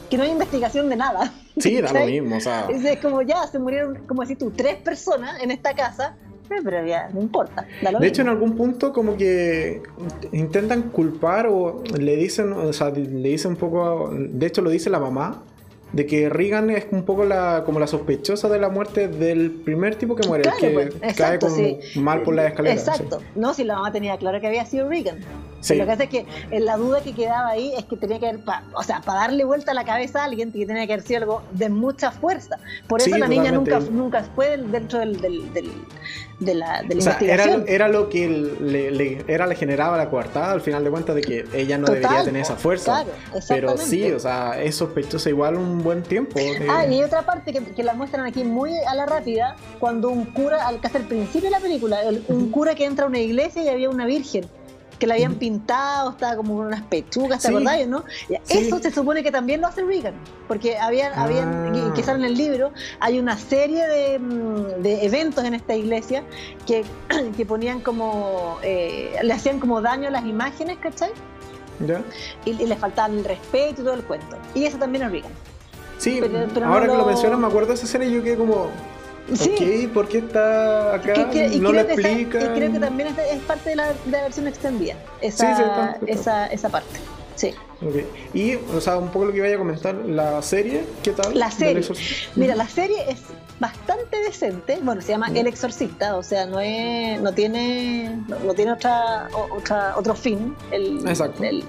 que no hay investigación de nada. Sí, da lo mismo. O sea, Es, como ya, se murieron, como decís tú, tres personas en esta casa, pero ya, no importa. De hecho, en mismo. algún punto como que intentan culpar o le dicen, o sea, le dicen un poco, de hecho lo dice la mamá, de que Regan es un poco la como la sospechosa de la muerte del primer tipo que muere, el Claro, que pues, cae sí. mal por la escalera. Exacto. No, si la mamá tenía claro que había sido Regan. Sí. Lo que hace es que eh, la duda que quedaba ahí es que tenía que haber, pa- o sea, para darle vuelta a la cabeza a alguien que tenía que haber sido algo de mucha fuerza. Por eso la niña nunca, nunca fue dentro del, del- del- de la, de la O sea, era, investigación. era lo que le, le- era, le generaba la coartada al final de cuentas de que ella no Total, debería tener esa fuerza. claro, pero sí, o sea, es sospechosa igual un buen tiempo. de- Ah, y hay otra parte que, que la muestran aquí muy a la rápida, cuando un cura, al casi al principio de la película, el- un cura que entra a una iglesia y había una virgen que la habían pintado, estaba como con unas pechugas, ¿te Sí. acordás, no? Sí. Eso se supone que también lo hace Reagan, porque habían, Ah. habían sale en el libro, hay una serie de, mm, de eventos en esta iglesia que, que ponían como, eh, le hacían como daño a las imágenes, ¿cachai? ¿Ya? Y, y le faltaban el respeto y todo el cuento. Y eso también es Reagan. Sí, Pero- pero ahora no que lo lo- mencionas me acuerdo de esa serie y yo quedé como, Sí. ok, ¿por qué está acá? Que- que- y, no lo explica. y creo que también es, de- es parte de la, de la versión extendida, esa, Sí, sí, esa, esa parte. Sí. Ok. Y, o sea, un poco lo que iba a comentar, la serie, ¿qué tal? La serie. Mira, la serie es bastante decente. Bueno, se llama. El Exorcista, o sea, no es, no tiene, no, no tiene otra, otra, otro fin. El, Exacto. el-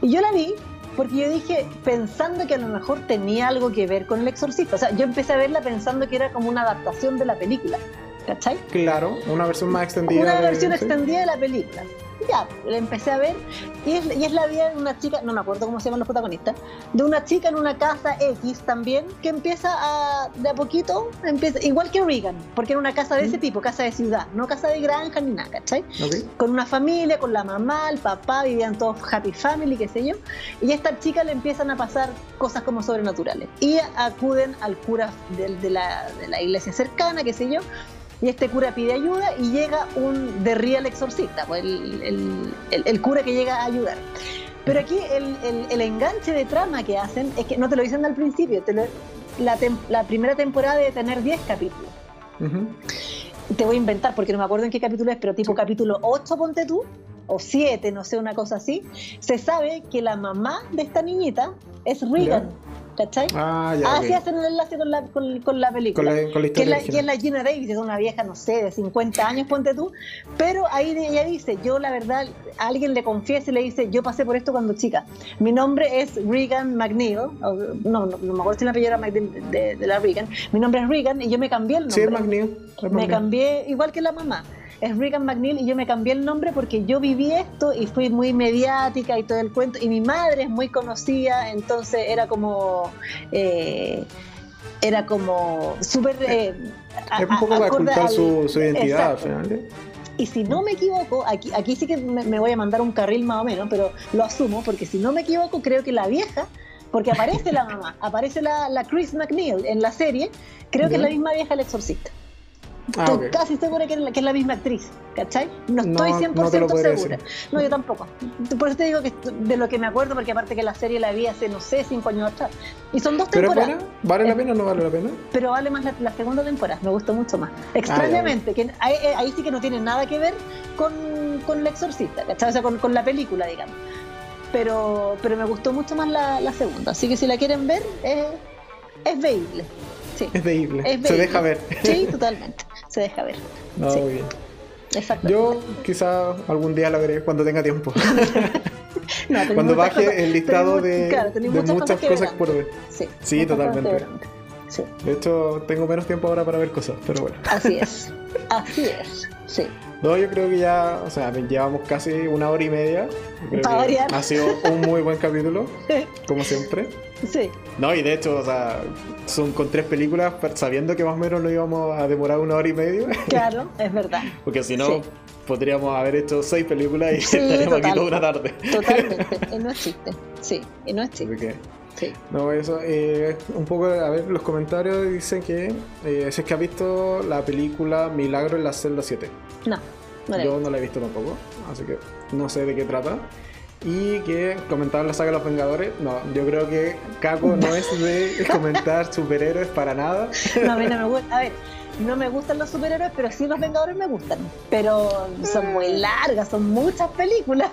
y yo la vi porque yo dije, pensando que a lo mejor tenía algo que ver con El Exorcista. O sea, yo empecé a verla pensando que era como una adaptación de la película. ¿Cachai? Claro, una versión más extendida. Una versión extendida de la película. Ya, la empecé a ver y es, y es la vida de una chica, no me acuerdo cómo se llaman los protagonistas, de una chica en una casa X también, que empieza a, de a poquito, empieza, igual que Regan, porque era una casa de ese tipo, casa de ciudad, no casa de granja ni nada, ¿cachai? Con una familia, con la mamá, el papá, vivían todos happy family, qué sé yo, y a esta chica le empiezan a pasar cosas como sobrenaturales. Y acuden al cura de, de la, de la iglesia cercana, qué sé yo, y este cura pide ayuda y llega un The Real Exorcista, pues el, el- el- el cura que llega a ayudar. Pero aquí el, el- el enganche de trama que hacen es que no te lo dicen al principio, te lo- la, tem- la primera temporada debe tener 10 capítulos. Ujú. Te voy a inventar porque no me acuerdo en qué capítulo es, pero tipo capítulo 8, ponte tú, o 7, no sé, una cosa así. Se sabe que la mamá de esta niñita es Regan, ¿cachai? Ah, ya. Así ok. hacen el enlace con la, con, con la Con película. la, con la que es historia la, que es la Gina Davis, es una vieja, no sé, de 50 años, ponte tú. Pero ahí ella dice, yo la verdad, a alguien le confiesa y le dice, yo pasé por esto cuando chica. Mi nombre es Regan McNeil, o- no, no, no me acuerdo si la apellido era McNeil de, de la Regan. Mi nombre es Regan y yo me cambié el nombre. Sí, McNeil. Me McNeil. cambié, igual que la mamá. Es Regan McNeil y yo me cambié el nombre porque yo viví esto y fui muy mediática y todo el cuento. Y mi madre es muy conocida, entonces era como. eh, era como súper. eh, Es un poco para ocultar su, su identidad al final. ¿eh? Y si no me equivoco, aquí, aquí sí que me, me voy a mandar un carril más o menos, pero lo asumo, porque si no me equivoco, creo que la vieja, porque aparece la mamá, aparece la, la Chris McNeil en la serie, creo que es la misma vieja el exorcista. Ah, Estoy casi segura que es, la, que es la misma actriz, ¿cachai? No No, estoy no 100% te lo podría segura. decir. No, yo tampoco. Por eso te digo que de lo que me acuerdo, porque aparte que la serie la vi hace, no sé, cinco años atrás. Y son dos ¿Pero es temporadas. buena? ¿Vale la Eh, pena o no vale la pena? Pero vale más la, la segunda temporada, me gustó mucho Ah, más. Extrañamente, que ahí, eh, ahí sí que no tiene nada que ver con, con El Exorcista, ¿cachai? O sea, con, con la película, digamos. Pero, pero me gustó mucho más la, la segunda. Así que si la quieren ver, es, es veíble. Sí. Es veíble. Es Se veíble. deja ver. Sí, totalmente. Se deja ver. No, Sí. muy bien. Exacto. Yo quizá algún día la veré cuando tenga tiempo. No, cuando baje cosas- el listado de, claro, de muchas cosas por ver. Sí, totalmente. Sí, De hecho, tengo menos tiempo ahora para ver cosas, pero bueno. así es. Así es. Sí. No, yo creo que ya, o sea, llevamos casi una hora y media. Creo que ha sido un muy buen capítulo, como siempre. Sí, No, y de hecho, o sea, son con tres películas, sabiendo que más o menos lo íbamos a demorar una hora y media, claro, es verdad. porque si no, Sí. podríamos haber hecho seis películas y Sí, estaríamos aquí toda una tarde. Totalmente. Y no es chiste. Sí, y no es chiste. Sí. no, eso, eh, un poco, a ver, los comentarios dicen que, eh, si es que ha visto la película Milagro en la celda 7. No, Yo no la he visto tampoco, así que no sé de qué trata. Y que comentaban la saga de los Vengadores. No, yo creo que Kako no es de comentar superhéroes para nada. No, a mí no me gusta. A ver, no me gustan los superhéroes, pero sí los Vengadores me gustan. Pero son muy largas, son muchas películas.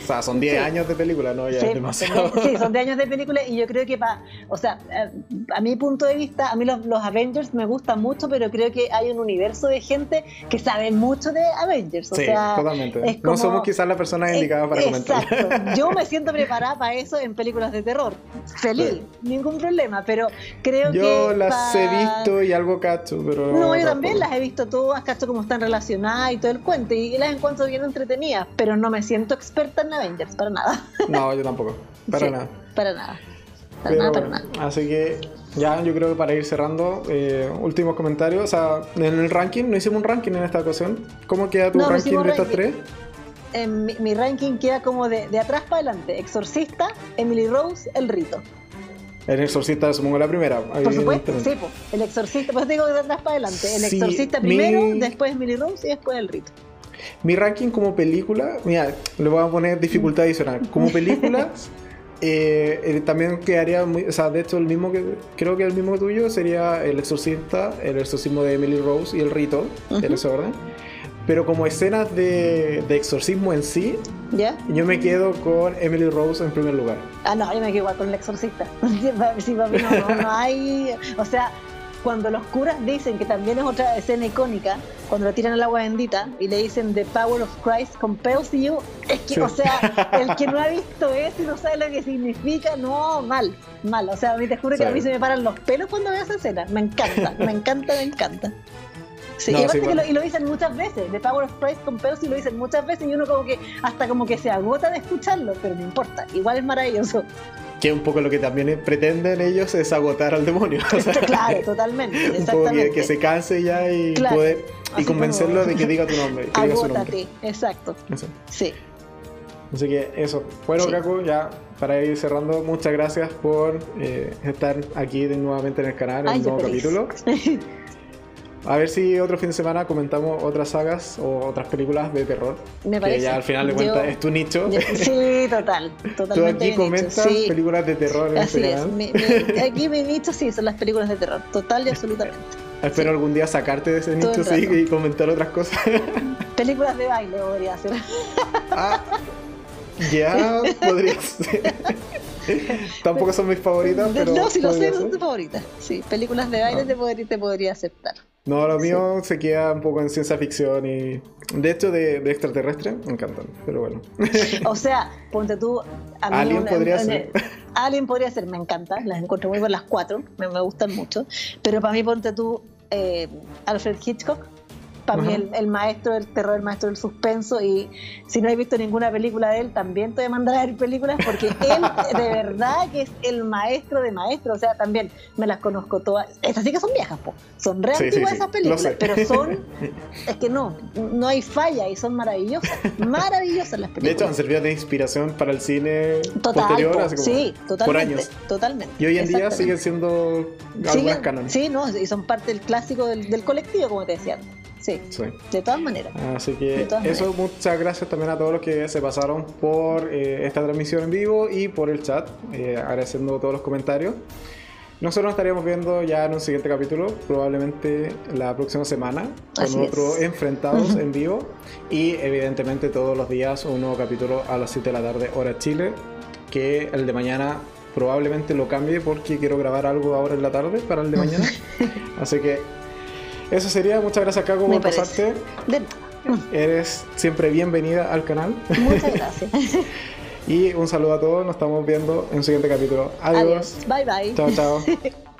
O sea, son 10 Sí. años de película, ¿no? Ya Sí, es demasiado. sí, son de años de películas y yo creo que para, o sea, eh, a mi punto de vista, a mí los, los Avengers me gustan mucho, pero creo que hay un universo de gente que sabe mucho de Avengers. O Sí, sea, totalmente. es No como- somos quizás las personas indicadas para Eh, comentar. Exacto. Yo me siento preparada para eso en películas de terror. Feliz, Sí. ningún problema, pero creo que. Yo las pa- he visto y algo cacho, pero. No, yo también las he visto todas, cacho cómo están relacionadas y todo el cuento, y las encuentro bien entretenidas, pero no me siento experta en Avengers, para nada. No, yo tampoco. Para Sí, nada. Para nada. Para Pero nada, para bueno, nada. Así que ya yo creo que para ir cerrando, eh, últimos comentarios. O sea, en el ranking, no hicimos un ranking en esta ocasión. ¿Cómo queda tu No, ranking de estas tres? En mi, mi ranking queda como de, de atrás para adelante. Exorcista, Emily Rose, El Rito. El exorcista supongo la primera. Por supuesto, sí, po. el exorcista, pues digo de atrás para adelante. El Sí, exorcista mi- primero, después Emily Rose y después El Rito. Mi ranking como película, mira, le voy a poner dificultad adicional. Como película, eh, eh, también quedaría muy, o sea, de hecho el mismo que creo que el mismo tuyo sería El Exorcista, El Exorcismo de Emily Rose y El Rito, en Ujú. ese orden. Pero como escenas de, de exorcismo en sí, ¿Ya? yo me quedo con Emily Rose en primer lugar. Ah, no, yo me quedo igual con el exorcista. Sí, papi, no, no, no hay. O sea, cuando los curas dicen que también es otra escena icónica, cuando lo tiran al agua bendita y le dicen The power of Christ compels you, es que, Sí. o sea, el que no ha visto eso y no sabe lo que significa, no, mal, mal. O sea, a mí te juro que Sí. a mí se me paran los pelos cuando veo esa escena. Me encanta, me encanta, me encanta. Sí, No, y sí, que bueno. lo, y lo dicen muchas veces, The Power of Christ compels you lo dicen muchas veces y uno como que hasta como que se agota de escucharlo, pero no importa, igual es maravilloso. Que un poco lo que también pretenden ellos es agotar al demonio. O sea, claro, totalmente, un poco que, exactamente. que se canse ya y Claro. poder y convencerlo como- de que diga tu nombre, que diga su nombre. Agótate, exacto. Eso. Sí. Así que eso. Bueno, Sí. Caco, ya para ir cerrando, muchas gracias por eh, estar aquí de nuevamente en el canal, en Ay, un nuevo feliz. capítulo. A ver si otro fin de semana comentamos otras sagas o otras películas de terror. Me que parece. ya al final de cuentas es tu nicho. Yo- sí, total, Tú totalmente. aquí bien dicho. comentas Sí, películas de terror en así es. Mi- mi- aquí mi nicho sí son las películas de terror, total y absolutamente. Espero algún día sacarte de ese nicho sí, y comentar otras cosas. Películas de baile podría ser. Ah, ya podría ser. Tampoco son mis favoritas, pero. no, si lo sé, son tus favoritas. Sí, películas de baile Ah. te, podría, te podría aceptar. No, lo mío se queda un poco en ciencia ficción y. De hecho, de, de extraterrestre me encantan, pero bueno. O sea, ponte tú. A mí Alien una- podría una- ser. Alien podría ser, me encanta, las encuentro muy buenas las cuatro, me, me gustan mucho. Pero para mí, ponte tú, eh, Alfred Hitchcock, para mí el, el maestro del terror, el maestro del suspenso. Y si no he visto ninguna película de él, también te voy a mandar a ver películas porque él de verdad que es el maestro de maestros. O sea, también me las conozco todas. Estas sí que son viejas, po. son re Sí, antiguas sí, esas películas, pero son. Es que no, no hay falla y son maravillosas. Maravillosas las películas. De hecho, han servido de inspiración para el cine Total, posterior, po, así como sí, totalmente, por años. totalmente. Y hoy en día siguen siendo algunas cánones. Sí, no, y son parte del clásico del, del colectivo, como te decía. antes. Sí, Sí. de todas maneras. Así que eso, muchas gracias también a todos los que se pasaron por eh, esta transmisión en vivo y por el chat, eh, agradeciendo todos los comentarios. Nosotros nos estaríamos viendo ya en un siguiente capítulo, probablemente la próxima semana, con Así es. otro Enfrentados en vivo y evidentemente todos los días un nuevo capítulo a las 7 de la tarde, hora Chile, que el de mañana probablemente lo cambie porque quiero grabar algo ahora en la tarde para el de mañana. Así que eso sería, muchas gracias Caco por parece. pasarte. De. Eres siempre bienvenida al canal. Muchas gracias. Y un saludo a todos. Nos estamos viendo en un siguiente capítulo. Adiós. Adiós. Bye bye. Chao, chao.